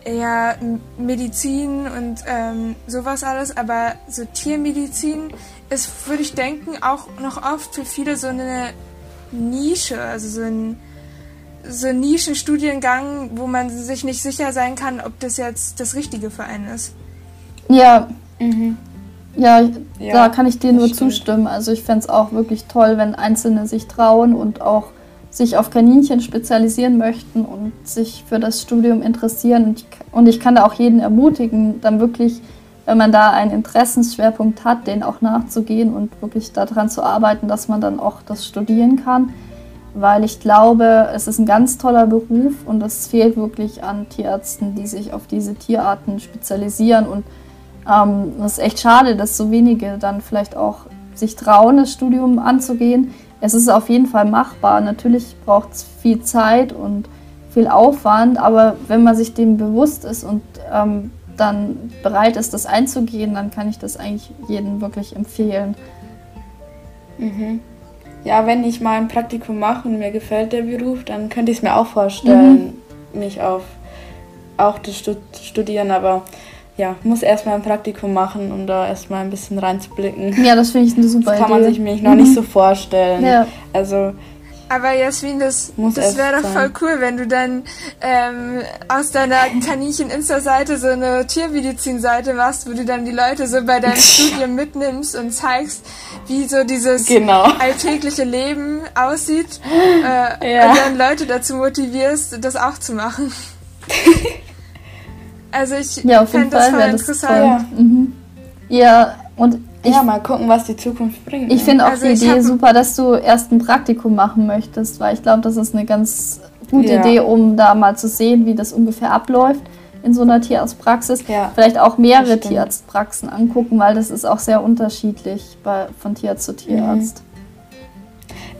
eher Medizin und ähm, sowas alles, aber so Tiermedizin ist, würde ich denken, auch noch oft für viele so eine Nische, also so ein, so ein Nischenstudiengang, wo man sich nicht sicher sein kann, ob das jetzt das Richtige für einen ist. Ja, mhm. Ja, ja, da kann ich dir nur stimmt. zustimmen. Also ich fände es auch wirklich toll, wenn Einzelne sich trauen und auch sich auf Kaninchen spezialisieren möchten und sich für das Studium interessieren. Und ich, und ich kann da auch jeden ermutigen, dann wirklich, wenn man da einen Interessensschwerpunkt hat, den auch nachzugehen und wirklich daran zu arbeiten, dass man dann auch das studieren kann. Weil ich glaube, es ist ein ganz toller Beruf und es fehlt wirklich an Tierärzten, die sich auf diese Tierarten spezialisieren. Und ähm, es ist echt schade, dass so wenige dann vielleicht auch sich trauen, das Studium anzugehen es ist auf jeden Fall machbar. Natürlich braucht es viel Zeit und viel Aufwand, aber wenn man sich dem bewusst ist und ähm, dann bereit ist, das einzugehen, dann kann ich das eigentlich jedem wirklich empfehlen. Mhm. Ja, wenn ich mal ein Praktikum mache und mir gefällt der Beruf, dann könnte ich es mir auch vorstellen, mhm. mich auf auch das Studieren, aber ja, muss erstmal ein Praktikum machen, um da erstmal ein bisschen reinzublicken. Ja, das finde ich eine super Das kann man sich mich noch mhm. nicht so vorstellen. Ja. Also. Aber Jasmin, das, das wäre doch voll cool, wenn du dann ähm, aus deiner Kaninchen-Insta-Seite so eine Tiermedizin-Seite machst, wo du dann die Leute so bei deinem Studium mitnimmst und zeigst, wie so dieses genau. alltägliche Leben aussieht. Äh, ja. Und dann Leute dazu motivierst, das auch zu machen. Also ich ja, fände das voll interessant. Ja. Mhm. ja, und ich, ja, mal gucken, was die Zukunft bringt. Ich ne? finde auch also die Idee super, dass du erst ein Praktikum machen möchtest, weil ich glaube, das ist eine ganz gute ja. Idee, um da mal zu sehen, wie das ungefähr abläuft in so einer Tierarztpraxis. Ja, Vielleicht auch mehrere Tierarztpraxen angucken, weil das ist auch sehr unterschiedlich bei, von Tierarzt zu Tierarzt. Mhm.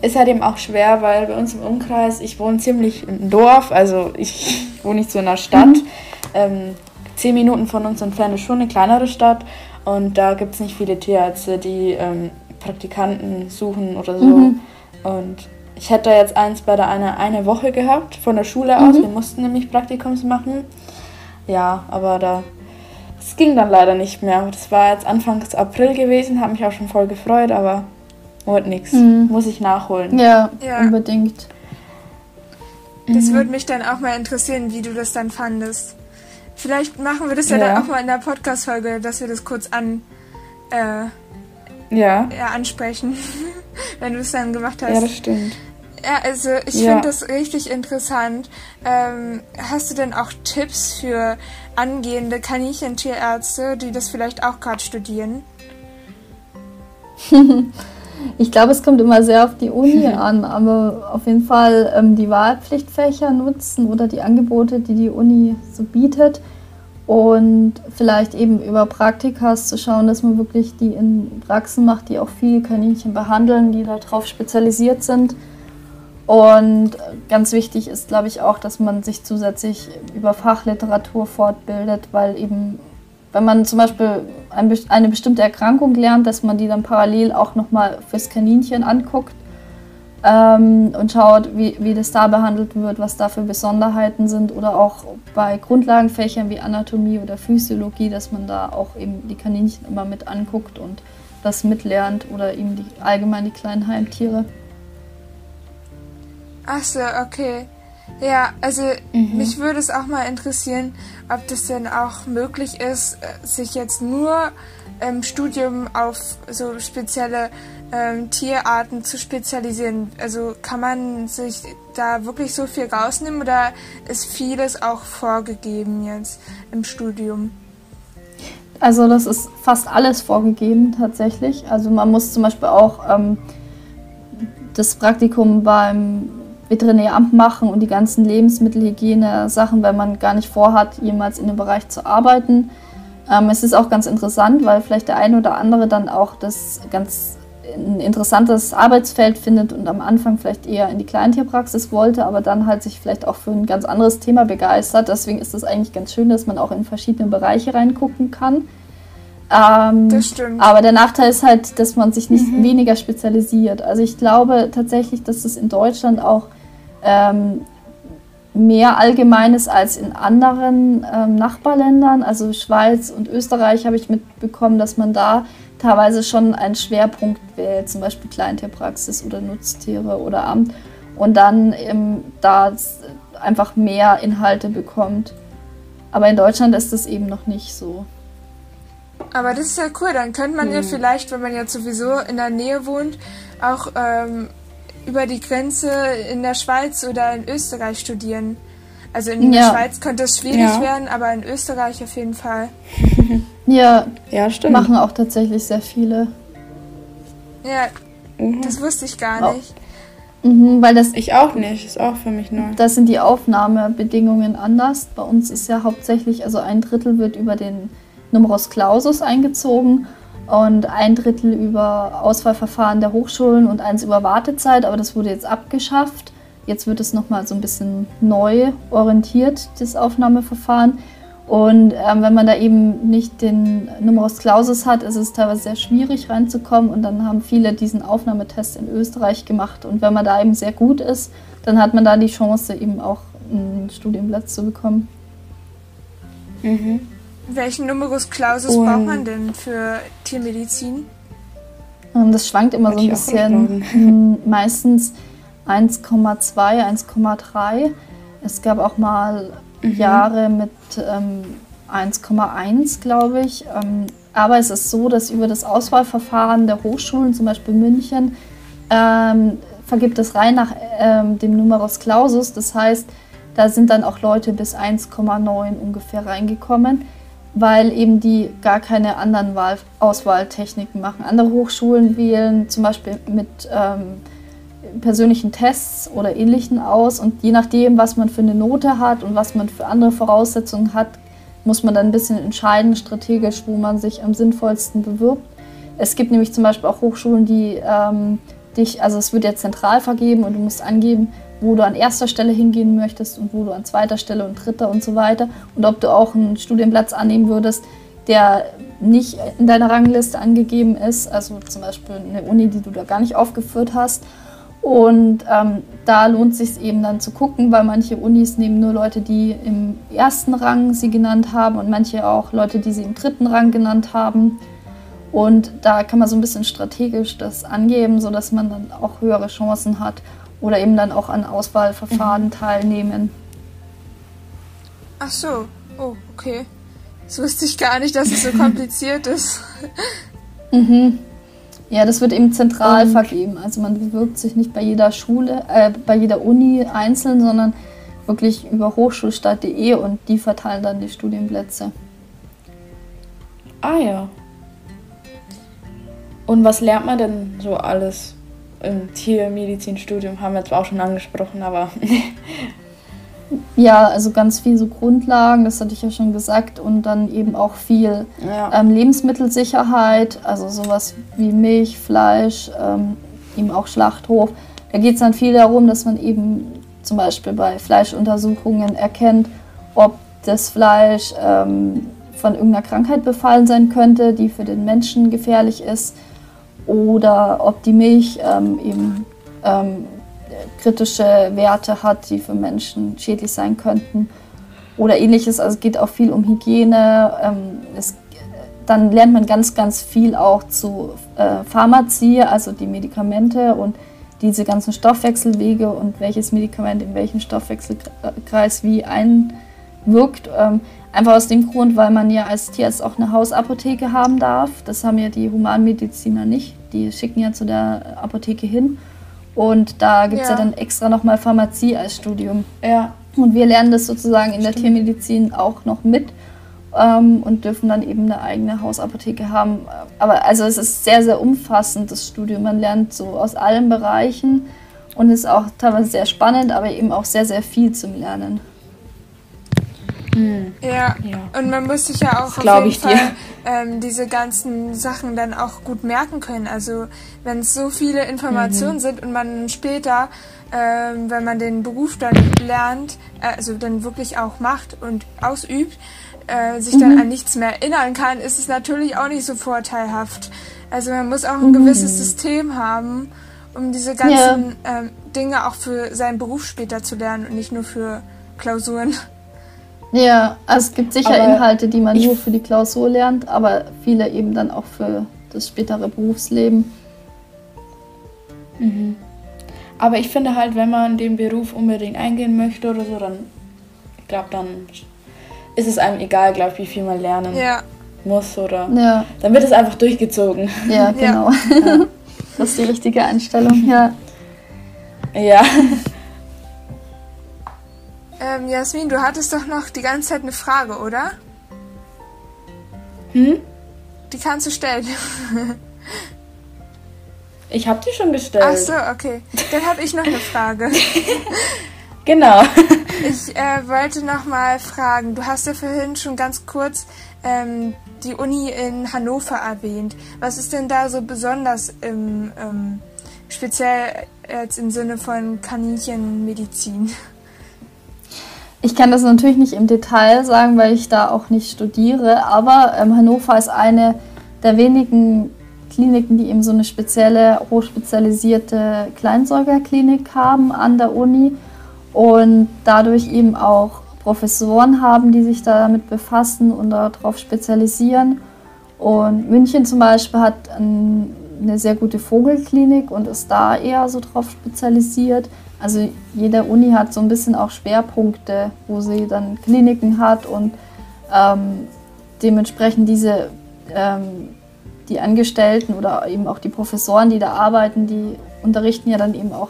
Ist halt eben auch schwer, weil bei uns im Umkreis, ich wohne ziemlich im Dorf, also ich wohne nicht so in der Stadt. Mhm ähm, zehn Minuten von uns entfernt ist schon eine kleinere Stadt und da gibt es nicht viele Tierärzte, die ähm, Praktikanten suchen oder so. Mhm. Und ich hätte jetzt eins bei der eine, eine Woche gehabt, von der Schule aus. Mhm. Wir mussten nämlich Praktikums machen. Ja, aber da. Es ging dann leider nicht mehr. Das war jetzt Anfangs April gewesen, habe mich auch schon voll gefreut, aber wurde nichts. Mhm. Muss ich nachholen. Ja, ja. unbedingt. Das mhm. würde mich dann auch mal interessieren, wie du das dann fandest. Vielleicht machen wir das ja, ja dann auch mal in der Podcast-Folge, dass wir das kurz an, äh, ja. ja. ansprechen, wenn du es dann gemacht hast. Ja, das stimmt. Ja, also ich ja. finde das richtig interessant. Ähm, hast du denn auch Tipps für angehende Kaninchentierärzte, die das vielleicht auch gerade studieren? ich glaube, es kommt immer sehr auf die Uni an, aber auf jeden Fall ähm, die Wahlpflichtfächer nutzen oder die Angebote, die die Uni so bietet und vielleicht eben über Praktikas zu schauen, dass man wirklich die in Praxen macht, die auch viel Kaninchen behandeln, die darauf spezialisiert sind. Und ganz wichtig ist, glaube ich, auch, dass man sich zusätzlich über Fachliteratur fortbildet, weil eben, wenn man zum Beispiel eine bestimmte Erkrankung lernt, dass man die dann parallel auch nochmal fürs Kaninchen anguckt ähm, und schaut, wie, wie das da behandelt wird, was da für Besonderheiten sind oder auch bei Grundlagenfächern wie Anatomie oder Physiologie, dass man da auch eben die Kaninchen immer mit anguckt und das mitlernt oder eben die, allgemein die kleinen Heimtiere. Ach so, okay. Ja, also mhm. mich würde es auch mal interessieren, ob das denn auch möglich ist, äh, sich jetzt nur im Studium auf so spezielle ähm, Tierarten zu spezialisieren. Also kann man sich da wirklich so viel rausnehmen oder ist vieles auch vorgegeben jetzt im Studium? Also das ist fast alles vorgegeben tatsächlich. Also man muss zum Beispiel auch ähm, das Praktikum beim Veterinäramt machen und die ganzen Lebensmittelhygiene-Sachen, wenn man gar nicht vorhat, jemals in dem Bereich zu arbeiten. Ähm, es ist auch ganz interessant, weil vielleicht der eine oder andere dann auch das ganz ein interessantes Arbeitsfeld findet und am Anfang vielleicht eher in die Kleintierpraxis wollte, aber dann halt sich vielleicht auch für ein ganz anderes Thema begeistert. Deswegen ist es eigentlich ganz schön, dass man auch in verschiedene Bereiche reingucken kann. Ähm, das stimmt. Aber der Nachteil ist halt, dass man sich nicht mhm. weniger spezialisiert. Also ich glaube tatsächlich, dass es in Deutschland auch ähm, mehr Allgemeines als in anderen ähm, Nachbarländern. Also Schweiz und Österreich habe ich mitbekommen, dass man da teilweise schon einen Schwerpunkt wählt, zum Beispiel Kleintierpraxis oder Nutztiere oder Amt und dann eben da einfach mehr Inhalte bekommt. Aber in Deutschland ist das eben noch nicht so. Aber das ist ja cool, dann könnte man hm. ja vielleicht, wenn man jetzt sowieso in der Nähe wohnt, auch ähm, über die Grenze in der Schweiz oder in Österreich studieren. Also in ja. der Schweiz könnte es schwierig ja. werden, aber in Österreich auf jeden Fall. ja, ja, stimmt. Machen auch tatsächlich sehr viele. Ja, mhm. das wusste ich gar nicht. Mhm, weil das ich auch nicht, ist auch für mich neu. Da sind die Aufnahmebedingungen anders. Bei uns ist ja hauptsächlich, also ein Drittel wird über den Numerus Clausus eingezogen und ein Drittel über Auswahlverfahren der Hochschulen und eins über Wartezeit, aber das wurde jetzt abgeschafft. Jetzt wird es nochmal so ein bisschen neu orientiert, das Aufnahmeverfahren. Und ähm, wenn man da eben nicht den Numerus Clausus hat, ist es teilweise sehr schwierig reinzukommen. Und dann haben viele diesen Aufnahmetest in Österreich gemacht. Und wenn man da eben sehr gut ist, dann hat man da die Chance, eben auch einen Studienplatz zu bekommen. Mhm. Welchen Numerus Clausus Und braucht man denn für Tiermedizin? Ähm, das schwankt immer so ein bisschen. Hm, meistens 1,2, 1,3. Es gab auch mal mhm. Jahre mit ähm, 1,1, glaube ich. Ähm, aber es ist so, dass über das Auswahlverfahren der Hochschulen, zum Beispiel München, ähm, vergibt es rein nach ähm, dem Numerus Clausus. Das heißt, da sind dann auch Leute bis 1,9 ungefähr reingekommen weil eben die gar keine anderen Wahl Auswahltechniken machen. Andere Hochschulen wählen zum Beispiel mit ähm, persönlichen Tests oder ähnlichen aus und je nachdem, was man für eine Note hat und was man für andere Voraussetzungen hat, muss man dann ein bisschen entscheiden, strategisch, wo man sich am sinnvollsten bewirbt. Es gibt nämlich zum Beispiel auch Hochschulen, die ähm, dich, also es wird ja zentral vergeben und du musst angeben, wo du an erster Stelle hingehen möchtest und wo du an zweiter Stelle und dritter und so weiter. Und ob du auch einen Studienplatz annehmen würdest, der nicht in deiner Rangliste angegeben ist, also zum Beispiel eine Uni, die du da gar nicht aufgeführt hast. Und ähm, da lohnt sich eben dann zu gucken, weil manche Unis nehmen nur Leute, die im ersten Rang sie genannt haben und manche auch Leute, die sie im dritten Rang genannt haben. Und da kann man so ein bisschen strategisch das angeben, sodass man dann auch höhere Chancen hat oder eben dann auch an Auswahlverfahren mhm. teilnehmen. Ach so, oh, okay. Das wusste ich gar nicht, dass es so kompliziert ist. Mhm. Ja, das wird eben zentral Und vergeben. Also man bewirbt sich nicht bei jeder Schule, äh, bei jeder Uni einzeln, sondern wirklich über hochschulstadt.de und die verteilen dann die Studienplätze. Ah ja. Und was lernt man denn so alles? Im Tiermedizinstudium haben wir zwar auch schon angesprochen, aber. ja, also ganz viel so Grundlagen, das hatte ich ja schon gesagt, und dann eben auch viel ja. ähm, Lebensmittelsicherheit, also sowas wie Milch, Fleisch, ähm, eben auch Schlachthof. Da geht es dann viel darum, dass man eben zum Beispiel bei Fleischuntersuchungen erkennt, ob das Fleisch ähm, von irgendeiner Krankheit befallen sein könnte, die für den Menschen gefährlich ist oder ob die Milch ähm, eben ähm, kritische Werte hat, die für Menschen schädlich sein könnten oder ähnliches. Also es geht auch viel um Hygiene. Ähm, es, dann lernt man ganz, ganz viel auch zu äh, Pharmazie, also die Medikamente und diese ganzen Stoffwechselwege und welches Medikament in welchen Stoffwechselkreis wie einwirkt. Ähm, einfach aus dem Grund, weil man ja als Tierarzt auch eine Hausapotheke haben darf. Das haben ja die Humanmediziner nicht. Die schicken ja zu der Apotheke hin. Und da gibt es ja. ja. dann extra nochmal Pharmazie als Studium. Ja. Und wir lernen das sozusagen in Stimmt. der Tiermedizin auch noch mit ähm, und dürfen dann eben eine eigene Hausapotheke haben. Aber also es ist sehr, sehr umfassend, das Studium. Man lernt so aus allen Bereichen und ist auch teilweise sehr spannend, aber eben auch sehr, sehr viel zum Lernen. Mhm. Ja. ja. und man muss sich ja auch auf jeden Fall ähm, diese ganzen Sachen dann auch gut merken können. Also wenn es so viele Informationen mhm. sind und man später, ähm, wenn man den Beruf dann lernt, äh, also dann wirklich auch macht und ausübt, äh, sich mhm. dann an nichts mehr erinnern kann, ist es natürlich auch nicht so vorteilhaft. Also man muss auch ein mhm. gewisses System haben, um diese ganzen ja. ähm, Dinge auch für seinen Beruf später zu lernen und nicht nur für Klausuren. Ja, also es gibt sicher aber Inhalte, die man nur für die Klausur lernt, aber viele eben dann auch für das spätere Berufsleben. Mhm. Aber ich finde halt, wenn man den Beruf unbedingt eingehen möchte oder so, dann, ich glaube, dann ist es einem egal, glaube ich, wie viel man lernen ja. muss oder. Ja. Dann wird es einfach durchgezogen. Ja, genau. Ja. Das ist die richtige Einstellung, ja. Ja. Ähm, Jasmin, du hattest doch noch die ganze Zeit eine Frage, oder? Hm? Die kannst du stellen. ich habe die schon gestellt. Ach so, okay. Dann habe ich noch eine Frage. genau. Ich äh, wollte noch mal fragen, du hast ja vorhin schon ganz kurz ähm, die Uni in Hannover erwähnt. Was ist denn da so besonders im, ähm, speziell jetzt im Sinne von Kaninchenmedizin? Ich kann das natürlich nicht im Detail sagen, weil ich da auch nicht studiere, aber ähm, Hannover ist eine der wenigen Kliniken, die eben so eine spezielle, hochspezialisierte Kleinsäugerklinik haben an der Uni und dadurch eben auch Professoren haben, die sich damit befassen und darauf spezialisieren. Und München zum Beispiel hat eine sehr gute Vogelklinik und ist da eher so drauf spezialisiert. Also jede Uni hat so ein bisschen auch Schwerpunkte, wo sie dann Kliniken hat und ähm, dementsprechend diese ähm, die Angestellten oder eben auch die Professoren, die da arbeiten, die unterrichten ja dann eben auch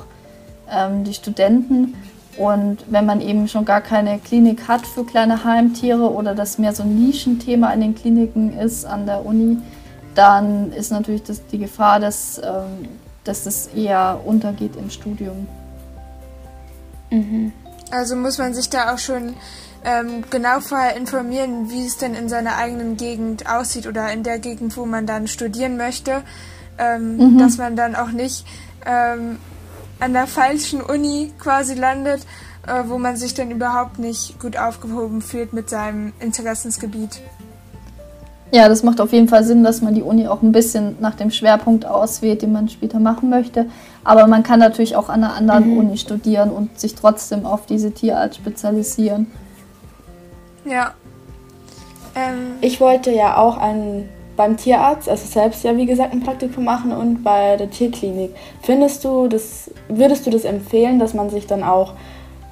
ähm, die Studenten. Und wenn man eben schon gar keine Klinik hat für kleine Heimtiere oder das mehr so ein Nischenthema in den Kliniken ist an der Uni, dann ist natürlich das, die Gefahr, dass, ähm, dass das eher untergeht im Studium. Mhm. Also muss man sich da auch schon ähm, genau vorher informieren, wie es denn in seiner eigenen Gegend aussieht oder in der Gegend, wo man dann studieren möchte, ähm, mhm. dass man dann auch nicht ähm, an der falschen Uni quasi landet, äh, wo man sich dann überhaupt nicht gut aufgehoben fühlt mit seinem Interessensgebiet. Ja, das macht auf jeden Fall Sinn, dass man die Uni auch ein bisschen nach dem Schwerpunkt auswählt, den man später machen möchte. Aber man kann natürlich auch an einer anderen mhm. Uni studieren und sich trotzdem auf diese Tierart spezialisieren. Ja. Ähm. Ich wollte ja auch ein, beim Tierarzt, also selbst ja wie gesagt ein Praktikum machen und bei der Tierklinik. Findest du das, würdest du das empfehlen, dass man sich dann auch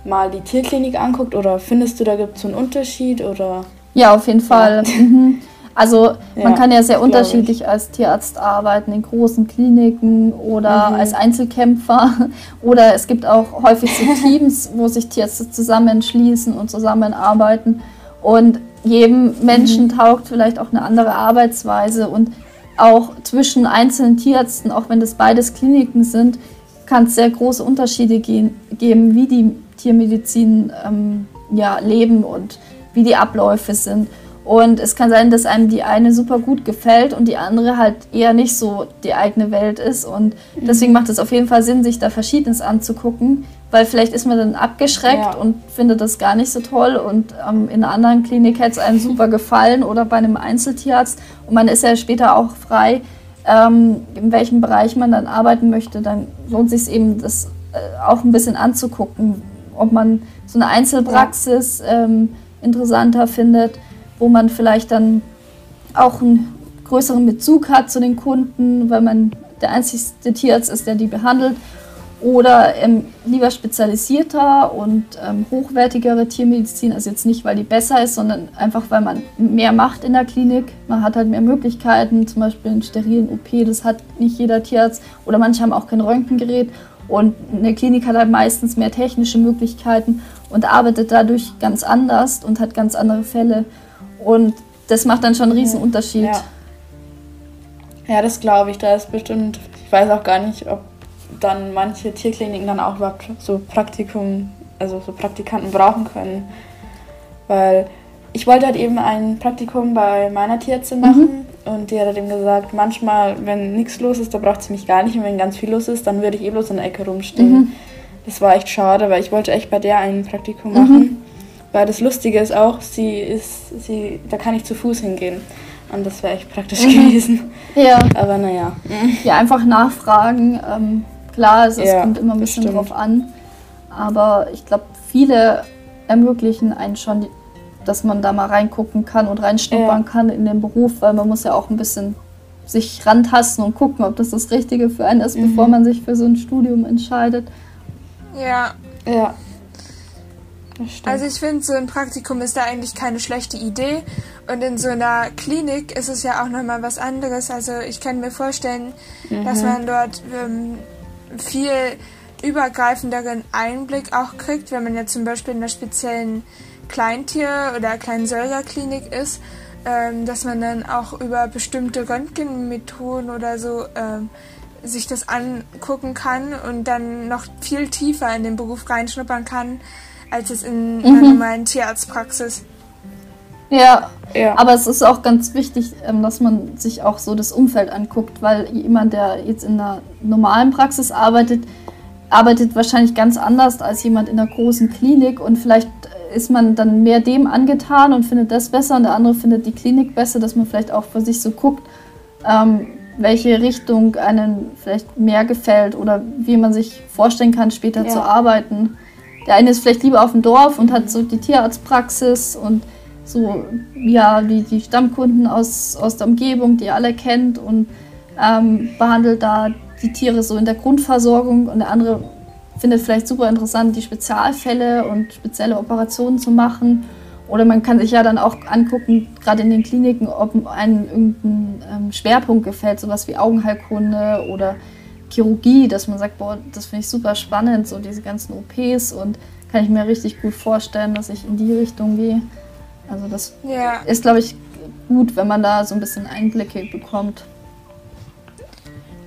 mal die Tierklinik anguckt oder findest du, da gibt es so einen Unterschied oder? Ja, auf jeden Fall. Ja. Also ja, man kann ja sehr unterschiedlich als Tierarzt arbeiten, in großen Kliniken oder mhm. als Einzelkämpfer. Oder es gibt auch häufig so Teams, wo sich Tierärzte zusammenschließen und zusammenarbeiten. Und jedem Menschen mhm. taugt vielleicht auch eine andere Arbeitsweise. Und auch zwischen einzelnen Tierärzten, auch wenn das beides Kliniken sind, kann es sehr große Unterschiede gehen, geben, wie die Tiermedizin ähm, ja, leben und wie die Abläufe sind. Und es kann sein, dass einem die eine super gut gefällt und die andere halt eher nicht so die eigene Welt ist. Und mhm. deswegen macht es auf jeden Fall Sinn, sich da Verschiedenes anzugucken, weil vielleicht ist man dann abgeschreckt ja. und findet das gar nicht so toll. Und ähm, in einer anderen Klinik hätte es einem super gefallen oder bei einem Einzeltierarzt. Und man ist ja später auch frei, ähm, in welchem Bereich man dann arbeiten möchte. Dann lohnt es sich eben, das äh, auch ein bisschen anzugucken, ob man so eine Einzelpraxis ähm, interessanter findet wo man vielleicht dann auch ein größeren Bezug hat zu den Kunden, weil man der einzige Tierarzt ist, der die behandelt oder ähm, lieber spezialisierter und ähm, hochwertigere Tiermedizin. Also jetzt nicht, weil die besser ist, sondern einfach, weil man mehr macht in der Klinik. Man hat halt mehr Möglichkeiten, zum Beispiel einen sterilen OP, das hat nicht jeder Tierarzt. Oder manche haben auch kein Röntgengerät. Und eine Klinik hat halt meistens mehr technische Möglichkeiten und arbeitet dadurch ganz anders und hat ganz andere Fälle. Und das macht dann schon einen riesen Unterschied. Ja, ja das glaube ich. Da ist bestimmt, ich weiß auch gar nicht, ob dann manche Tierkliniken dann auch überhaupt so Praktikum, also so Praktikanten brauchen können. Weil ich wollte halt eben ein Praktikum bei meiner Tierärztin machen mhm. und die hat halt eben gesagt, manchmal, wenn nichts los ist, da braucht sie mich gar nicht und wenn ganz viel los ist, dann würde ich eh bloß in der Ecke rumstehen. Mhm. Das war echt schade, weil ich wollte echt bei der ein Praktikum mhm. Weil das Lustige ist auch, sie ist, sie, da kann ich zu Fuß hingehen. Und das wäre echt praktisch mhm. gewesen. Ja. Aber naja. Ja, einfach nachfragen. Ähm Klar, es, ja, kommt immer ein bisschen drauf an. Aber ich glaube, viele ermöglichen einen schon, dass man da mal reingucken kann und reinschnuppern ja. kann in den Beruf, weil man muss ja auch ein bisschen sich rantasten und gucken, ob das das Richtige für einen ist, mhm. bevor man sich für so ein Studium entscheidet. Ja. Ja. Also ich finde, so ein Praktikum ist da eigentlich keine schlechte Idee. Und in so einer Klinik ist es ja auch nochmal was anderes. Also ich kann mir vorstellen, mhm. dass man dort ähm, viel übergreifenderen Einblick auch kriegt, wenn man ja zum Beispiel in einer speziellen Kleintier- oder Kleinsäugerklinik ist, ähm, dass man dann auch über bestimmte Röntgenmethoden oder so ähm, sich das angucken kann und dann noch viel tiefer in den Beruf reinschnuppern kann, als es in mhm. einer normalen Tierarztpraxis. Ja, ja, aber es ist auch ganz wichtig, ähm, dass man sich auch so das Umfeld anguckt, weil jemand, der jetzt in einer normalen Praxis arbeitet, arbeitet wahrscheinlich ganz anders als jemand in einer großen Klinik und vielleicht ist man dann mehr dem angetan und findet das besser und der andere findet die Klinik besser, dass man vielleicht auch für sich so guckt, ähm, welche Richtung einem vielleicht mehr gefällt oder wie man sich vorstellen kann, später ja. zu arbeiten. Der eine ist vielleicht lieber auf dem Dorf und hat so die Tierarztpraxis und so ja, die, die Stammkunden aus, aus der Umgebung, die ihr alle kennt und ähm, behandelt da die Tiere so in der Grundversorgung und der andere findet vielleicht super interessant, die Spezialfälle und spezielle Operationen zu machen. Oder man kann sich ja dann auch angucken, gerade in den Kliniken, ob einem irgendein ähm, Schwerpunkt gefällt, sowas wie Augenheilkunde oder Chirurgie, dass man sagt, boah, das finde ich super spannend, so diese ganzen OPs und kann ich mir richtig gut vorstellen, dass ich in die Richtung gehe. Also das ja. ist, glaube ich, gut, wenn man da so ein bisschen Einblicke bekommt.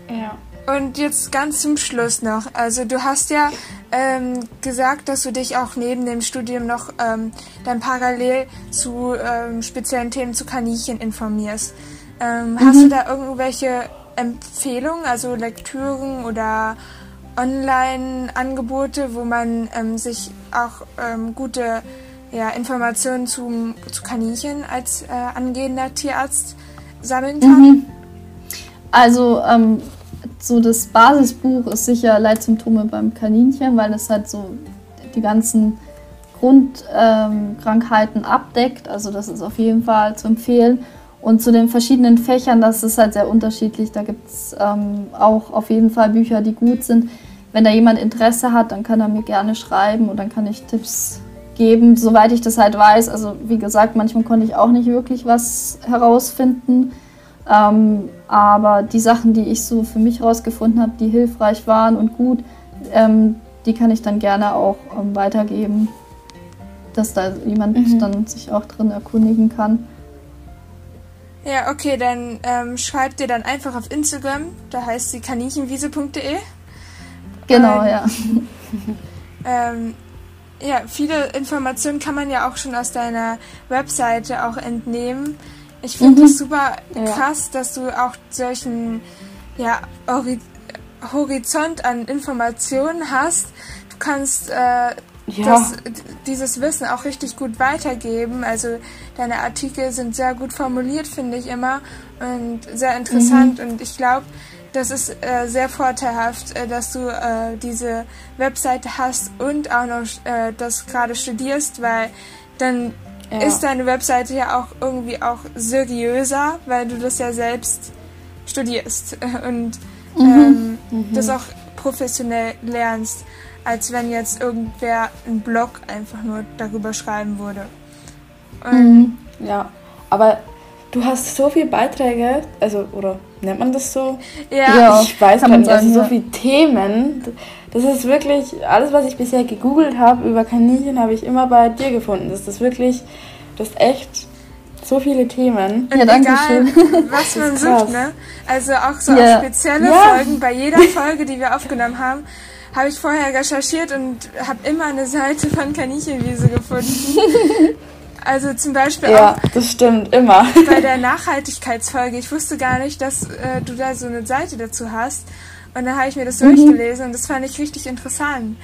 Ja. Und jetzt ganz zum Schluss noch. Also du hast ja ähm, gesagt, dass du dich auch neben dem Studium noch ähm, dann parallel zu ähm, speziellen Themen zu Kaninchen informierst. Ähm, mhm. Hast du da irgendwelche Empfehlungen, also Lektüren oder Online-Angebote, wo man ähm, sich auch ähm, gute ja, Informationen zum, zu Kaninchen als äh, angehender Tierarzt sammeln kann? Mhm. Also ähm, so das Basisbuch ist sicher Leitsymptome beim Kaninchen, weil es halt so die ganzen Grundkrankheiten ähm, abdeckt. Also das ist auf jeden Fall zu empfehlen. Und zu den verschiedenen Fächern, das ist halt sehr unterschiedlich. Da gibt es ähm, auch auf jeden Fall Bücher, die gut sind. Wenn da jemand Interesse hat, dann kann er mir gerne schreiben und dann kann ich Tipps geben, soweit ich das halt weiß. Also wie gesagt, manchmal konnte ich auch nicht wirklich was herausfinden. Ähm, aber die Sachen, die ich so für mich herausgefunden habe, die hilfreich waren und gut, ähm, die kann ich dann gerne auch ähm, weitergeben, dass da jemand mhm. dann sich auch drin erkundigen kann. Ja, okay, dann ähm, schreibt ihr dann einfach auf Instagram, da heißt sie kaninchenwiese.de. Genau, ja. ähm, ja, viele Informationen kann man ja auch schon aus deiner Webseite auch entnehmen. Ich finde es mhm. super krass, ja. dass du auch solchen ja, Horizont an Informationen hast. Du kannst äh, ja. das, dieses Wissen auch richtig gut weitergeben. Also deine Artikel sind sehr gut formuliert, finde ich immer, und sehr interessant. Mhm. Und ich glaube, das ist äh, sehr vorteilhaft, äh, dass du äh, diese Webseite hast und auch noch äh, das gerade studierst, weil dann ja. ist deine Webseite ja auch irgendwie auch seriöser, weil du das ja selbst studierst und mhm. Ähm, mhm. das auch professionell lernst, als wenn jetzt irgendwer einen Blog einfach nur darüber schreiben würde. Mhm. Ja, aber du hast so viele Beiträge, also, oder nennt man das so? Ja, ja ich weiß gar nicht, also so viele Themen. Das ist wirklich, alles, was ich bisher gegoogelt habe über Kaninchen, habe ich immer bei dir gefunden. Das ist wirklich, das ist echt so viele Themen. Und ja, danke egal, schön. was man sucht, ne? Also auch so ja. auf spezielle ja. Folgen, bei jeder Folge, die wir aufgenommen haben, habe ich vorher recherchiert und habe immer eine Seite von Kaninchenwiese gefunden. Also zum Beispiel ja, auch das stimmt, immer. bei der Nachhaltigkeitsfolge. Ich wusste gar nicht, dass äh, du da so eine Seite dazu hast. Und dann habe ich mir das mhm. durchgelesen und das fand ich richtig interessant.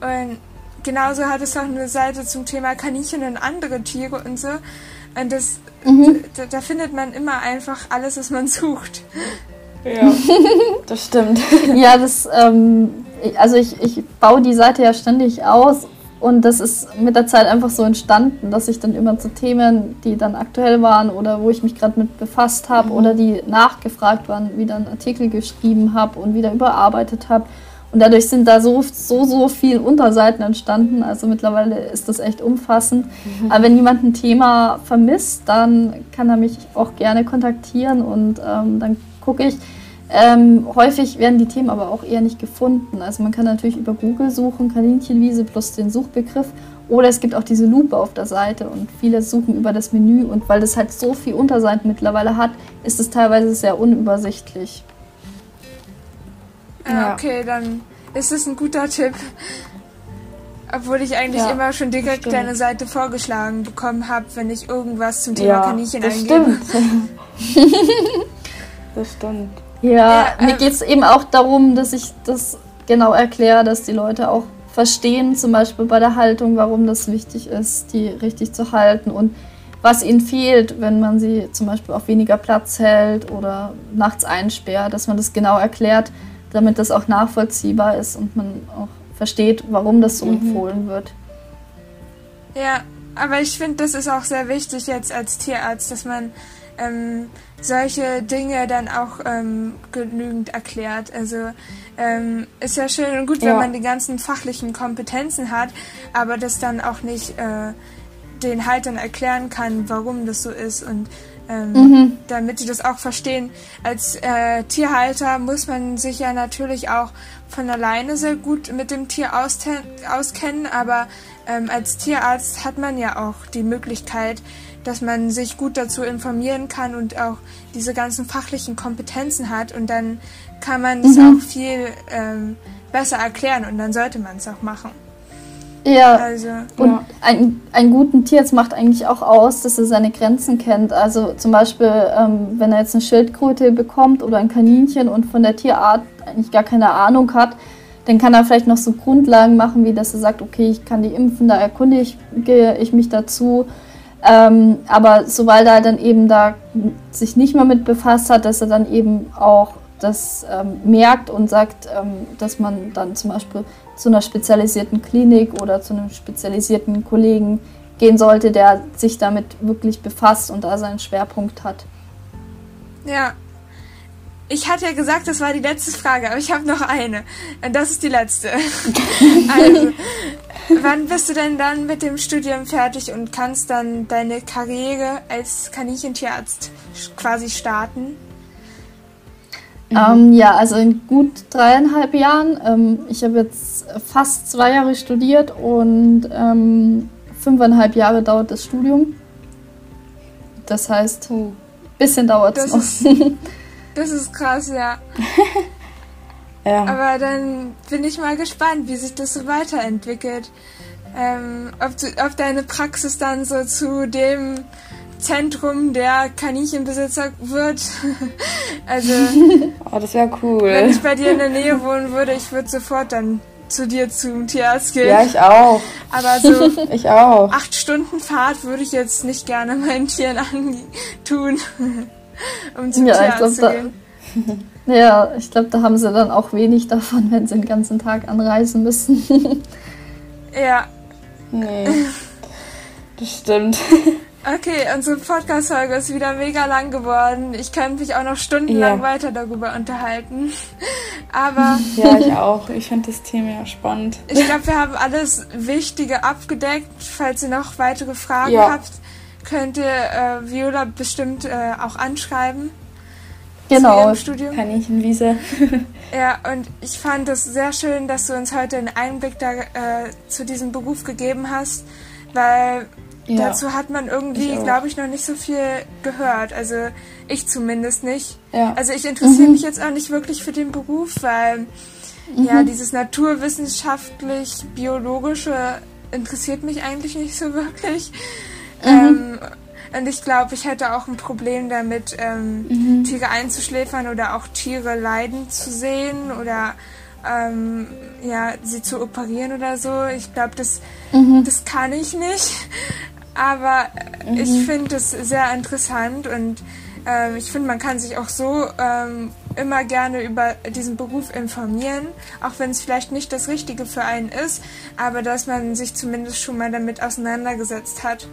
Und genauso hat es auch eine Seite zum Thema Kaninchen und andere Tiere und so. Und das, mhm. da, da, findet man immer einfach alles, was man sucht. Ja, das stimmt. Ja, das, ähm, also ich, ich baue die Seite ja ständig aus und das ist mit der Zeit einfach so entstanden, dass ich dann immer zu Themen, die dann aktuell waren oder wo ich mich gerade mit befasst habe mhm. oder die nachgefragt waren, wieder einen Artikel geschrieben habe und wieder überarbeitet habe. Und dadurch sind da so, so, so viele Unterseiten entstanden. Also mittlerweile ist das echt umfassend. Mhm. Aber wenn jemand ein Thema vermisst, dann kann er mich auch gerne kontaktieren und ähm, dann gucke ich, ähm, häufig werden die Themen aber auch eher nicht gefunden. Also man kann natürlich über Google suchen, Kaninchenwiese plus den Suchbegriff. Oder es gibt auch diese Lupe auf der Seite und viele suchen über das Menü. Und weil das halt so viel Unterseiten mittlerweile hat, ist es teilweise sehr unübersichtlich. Ja, okay, dann ist es ein guter Tipp. Obwohl ich eigentlich ja, immer schon direkt deine Seite vorgeschlagen bekommen habe, wenn ich irgendwas zum Thema ja, Kaninchen das eingebe. Stimmt. das stimmt. Ja, ja mir geht es eben auch darum, dass ich das genau erkläre, dass die Leute auch verstehen, zum Beispiel bei der Haltung, warum das wichtig ist, die richtig zu halten und was ihnen fehlt, wenn man sie zum Beispiel auf weniger Platz hält oder nachts einsperrt, dass man das genau erklärt, damit das auch nachvollziehbar ist und man auch versteht, warum das so mhm. empfohlen wird. Ja, aber ich finde, das ist auch sehr wichtig jetzt als Tierarzt, dass man ähm, solche Dinge dann auch ähm, genügend erklärt. Also ähm, ist ja schön und gut, ja. wenn man die ganzen fachlichen Kompetenzen hat, aber das dann auch nicht äh, den Haltern erklären kann, warum das so ist und ähm, mhm. damit sie das auch verstehen. Als äh, Tierhalter muss man sich ja natürlich auch von alleine sehr gut mit dem Tier auskennen, aber ähm, als Tierarzt hat man ja auch die Möglichkeit, dass man sich gut dazu informieren kann und auch diese ganzen fachlichen Kompetenzen hat und dann kann man es mhm. auch viel ähm, besser erklären und dann sollte man es auch machen. Ja, also, und ja. Ein, einen guten Tierarzt macht eigentlich auch aus, dass er seine Grenzen kennt. Also zum Beispiel, ähm, wenn er jetzt eine Schildkröte bekommt oder ein Kaninchen und von der Tierart eigentlich gar keine Ahnung hat, dann kann er vielleicht noch so Grundlagen machen, wie dass er sagt, okay, ich kann die impfen, da erkundige ich, ich mich dazu. Ähm, aber sobald er dann eben da sich nicht mehr mit befasst hat, dass er dann eben auch das ähm, merkt und sagt, ähm, dass man dann zum Beispiel zu einer spezialisierten Klinik oder zu einem spezialisierten Kollegen gehen sollte, der sich damit wirklich befasst und da seinen Schwerpunkt hat. Ja. Ich hatte ja gesagt, das war die letzte Frage, aber ich habe noch eine. Das ist die letzte. also, Wann bist du denn dann mit dem Studium fertig und kannst dann deine Karriere als Kaninchentierarzt quasi starten? Mhm. Ähm, ja, also in gut dreieinhalb Jahren. Ähm, ich habe jetzt fast zwei Jahre studiert und ähm, fünfeinhalb Jahre dauert das Studium. Das heißt, ein bisschen dauert es noch. Ist, das ist krass, ja. Ja. Aber dann bin ich mal gespannt, wie sich das so weiterentwickelt. Ähm, ob, du, ob deine Praxis dann so zu dem Zentrum der Kaninchenbesitzer wird. also. Oh, das wäre cool. Wenn ich bei dir in der Nähe wohnen würde, ich würde sofort dann zu dir zum Tierarzt gehen. Ja, ich auch. Aber so ich auch. acht Stunden Fahrt würde ich jetzt nicht gerne meinen Tieren tun, um zum ja, Tierarzt glaub, zu gehen. Ja, ich glaube, da haben sie dann auch wenig davon, wenn sie den ganzen Tag anreisen müssen. ja. Nee. das stimmt. Okay, unsere Podcast-Folge ist wieder mega lang geworden. Ich könnte mich auch noch stundenlang ja. weiter darüber unterhalten. Aber. Ja, ich auch. Ich finde das Thema ja spannend. Ich glaube, wir haben alles Wichtige abgedeckt. Falls ihr noch weitere Fragen ja. habt, könnt ihr äh, Viola bestimmt äh, auch anschreiben. Genau, Studium. Kaninchenwiese. ja, und ich fand es sehr schön, dass du uns heute einen Einblick da, äh, zu diesem Beruf gegeben hast, weil ja. dazu hat man irgendwie, glaube ich, noch nicht so viel gehört. Also ich zumindest nicht. Ja. Also ich interessiere mhm. mich jetzt auch nicht wirklich für den Beruf, weil mhm. ja dieses naturwissenschaftlich biologische interessiert mich eigentlich nicht so wirklich. Mhm. Ähm, und ich glaube, ich hätte auch ein Problem damit, ähm, mhm. Tiere einzuschläfern oder auch Tiere leiden zu sehen oder ähm, ja, sie zu operieren oder so. Ich glaube, das, mhm. das kann ich nicht. Aber mhm. ich finde es sehr interessant und ähm, ich finde, man kann sich auch so ähm, immer gerne über diesen Beruf informieren, auch wenn es vielleicht nicht das Richtige für einen ist, aber dass man sich zumindest schon mal damit auseinandergesetzt hat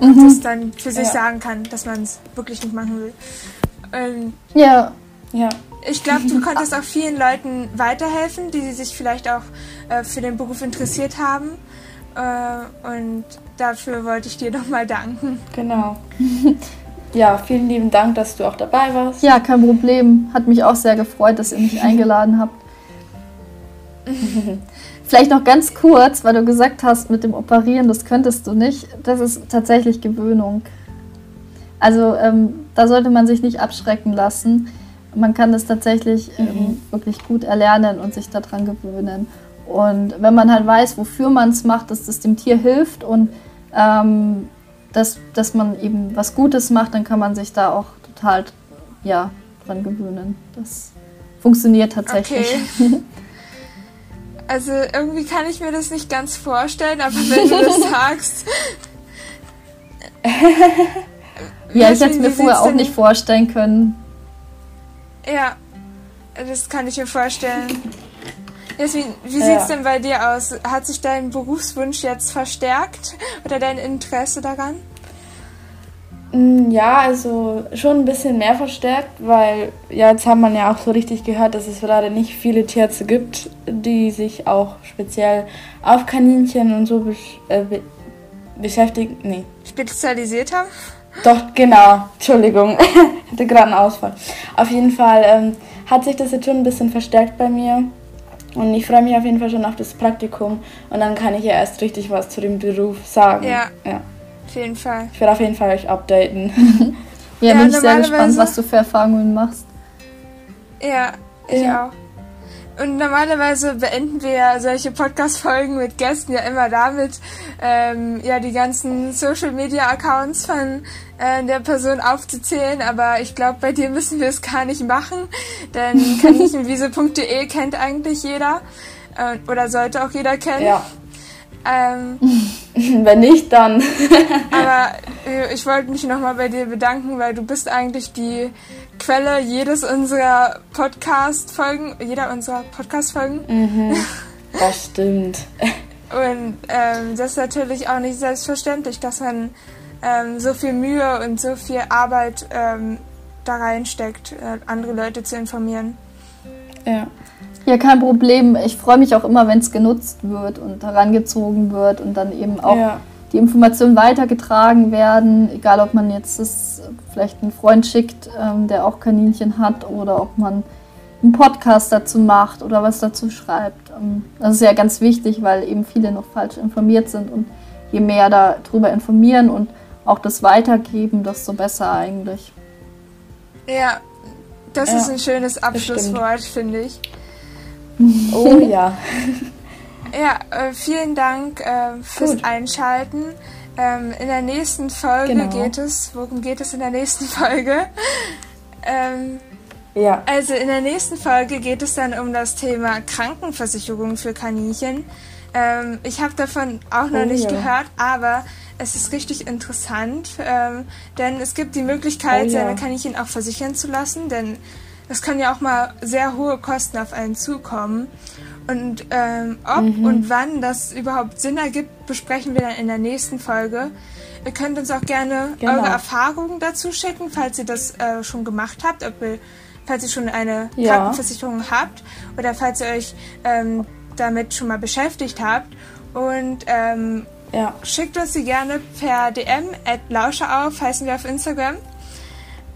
und mhm. das dann für sich ja. sagen kann, dass man es wirklich nicht machen will. Und ja, ja. Ich glaube, du konntest auch vielen Leuten weiterhelfen, die sich vielleicht auch äh, für den Beruf interessiert haben. Äh, und dafür wollte ich dir nochmal danken. Genau. Ja, vielen lieben Dank, dass du auch dabei warst. Ja, kein Problem. Hat mich auch sehr gefreut, dass ihr mich eingeladen habt. Vielleicht noch ganz kurz, weil du gesagt hast, mit dem Operieren, das könntest du nicht. Das ist tatsächlich Gewöhnung. Also ähm, da sollte man sich nicht abschrecken lassen. Man kann das tatsächlich ähm, mhm. wirklich gut erlernen und sich daran gewöhnen. Und wenn man halt weiß, wofür man es macht, dass das dem Tier hilft und ähm, dass, dass man eben was Gutes macht, dann kann man sich da auch total ja, dran gewöhnen. Das funktioniert tatsächlich. Okay. Also irgendwie kann ich mir das nicht ganz vorstellen, aber wenn du das sagst. ja, ich hätte es mir vorher auch nicht vorstellen können. Ja, das kann ich mir vorstellen. Jasmin, wie ja. sieht es denn bei dir aus? Hat sich dein Berufswunsch jetzt verstärkt oder dein Interesse daran? Mm, ja, also schon ein bisschen mehr verstärkt, weil ja, jetzt hat man ja auch so richtig gehört, dass es gerade nicht viele Tierärzte gibt, die sich auch speziell auf Kaninchen und so besch äh, be beschäftigen. Nee. Spezialisiert haben? Doch, genau. Entschuldigung. Hatte gerade einen Ausfall. Auf jeden Fall ähm, hat sich das jetzt schon ein bisschen verstärkt bei mir. Und ich freue mich auf jeden Fall schon auf das Praktikum. Und dann kann ich ja erst richtig was zu dem Beruf sagen. Ja. ja. Auf jeden Fall. Ich werde auf jeden Fall euch updaten. ja, ja, bin ich sehr gespannt, was du für Erfahrungen machst. Ja, ich ja. auch. Und normalerweise beenden wir ja solche Podcast-Folgen mit Gästen ja immer damit, ähm, ja, die ganzen Social-Media-Accounts von äh, der Person aufzuzählen. Aber ich glaube, bei dir müssen wir es gar nicht machen, denn kaninchenwiese.de kennt eigentlich jeder äh, oder sollte auch jeder kennen. Ja. Ähm, Wenn nicht, dann. aber äh, ich wollte mich nochmal bei dir bedanken, weil du bist eigentlich die Quelle jedes unserer Podcast-Folgen, jeder unserer Podcast-Folgen. Mhm, das stimmt. Und ähm, das ist natürlich auch nicht selbstverständlich, dass man ähm, so viel Mühe und so viel Arbeit ähm, da reinsteckt, äh, andere Leute zu informieren. Ja. Ja, kein Problem. Ich freue mich auch immer, wenn es genutzt wird und herangezogen wird und dann eben auch ja. die Informationen weitergetragen werden, egal ob man jetzt das vielleicht einen Freund schickt, ähm, der auch Kaninchen hat oder ob man einen Podcast dazu macht oder was dazu schreibt. Ähm, das ist ja ganz wichtig, weil eben viele noch falsch informiert sind und je mehr darüber informieren und auch das weitergeben, desto besser eigentlich. Ja, das ja, ist ein schönes Abschlusswort, finde ich. Oh ja. ja, äh, vielen Dank äh, fürs Gut. Einschalten. Ähm, in der nächsten Folge genau. geht es, worum geht es in der nächsten Folge? ähm, ja. Also in der nächsten Folge geht es dann um das Thema Krankenversicherung für Kaninchen. Ähm, ich habe davon auch noch oh, nicht ja. gehört, aber es ist richtig interessant, ähm, denn es gibt die Möglichkeit, oh, ja. seine Kaninchen auch versichern zu lassen, denn es können ja auch mal sehr hohe Kosten auf einen zukommen. Und ähm, ob mhm. und wann das überhaupt Sinn ergibt, besprechen wir dann in der nächsten Folge. Ihr könnt uns auch gerne genau. eure Erfahrungen dazu schicken, falls ihr das äh, schon gemacht habt, ob ihr, falls ihr schon eine ja. Krankenversicherung habt oder falls ihr euch ähm, damit schon mal beschäftigt habt. Und ähm, ja. schickt uns sie gerne per DM at Lauscher heißen wir auf Instagram.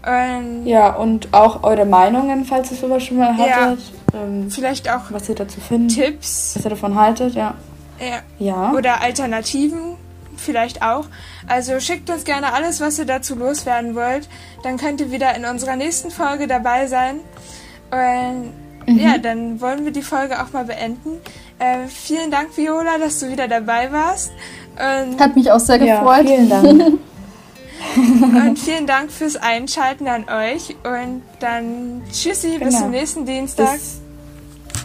Und ja, und auch eure Meinungen, falls ihr sowas schon mal hattet. Ja, ähm, vielleicht auch was ihr dazu findet. Tipps. Was ihr davon haltet, ja. Ja. ja. Oder Alternativen vielleicht auch. Also schickt uns gerne alles, was ihr dazu loswerden wollt. Dann könnt ihr wieder in unserer nächsten Folge dabei sein. Und mhm. ja, dann wollen wir die Folge auch mal beenden. Äh, vielen Dank, Viola, dass du wieder dabei warst. Und Hat mich auch sehr gefreut. Ja, vielen Dank. und vielen Dank fürs Einschalten an euch. Und dann tschüssi, genau. bis zum nächsten Dienstag. Bis,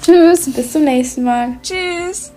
tschüss, bis zum nächsten Mal. Tschüss.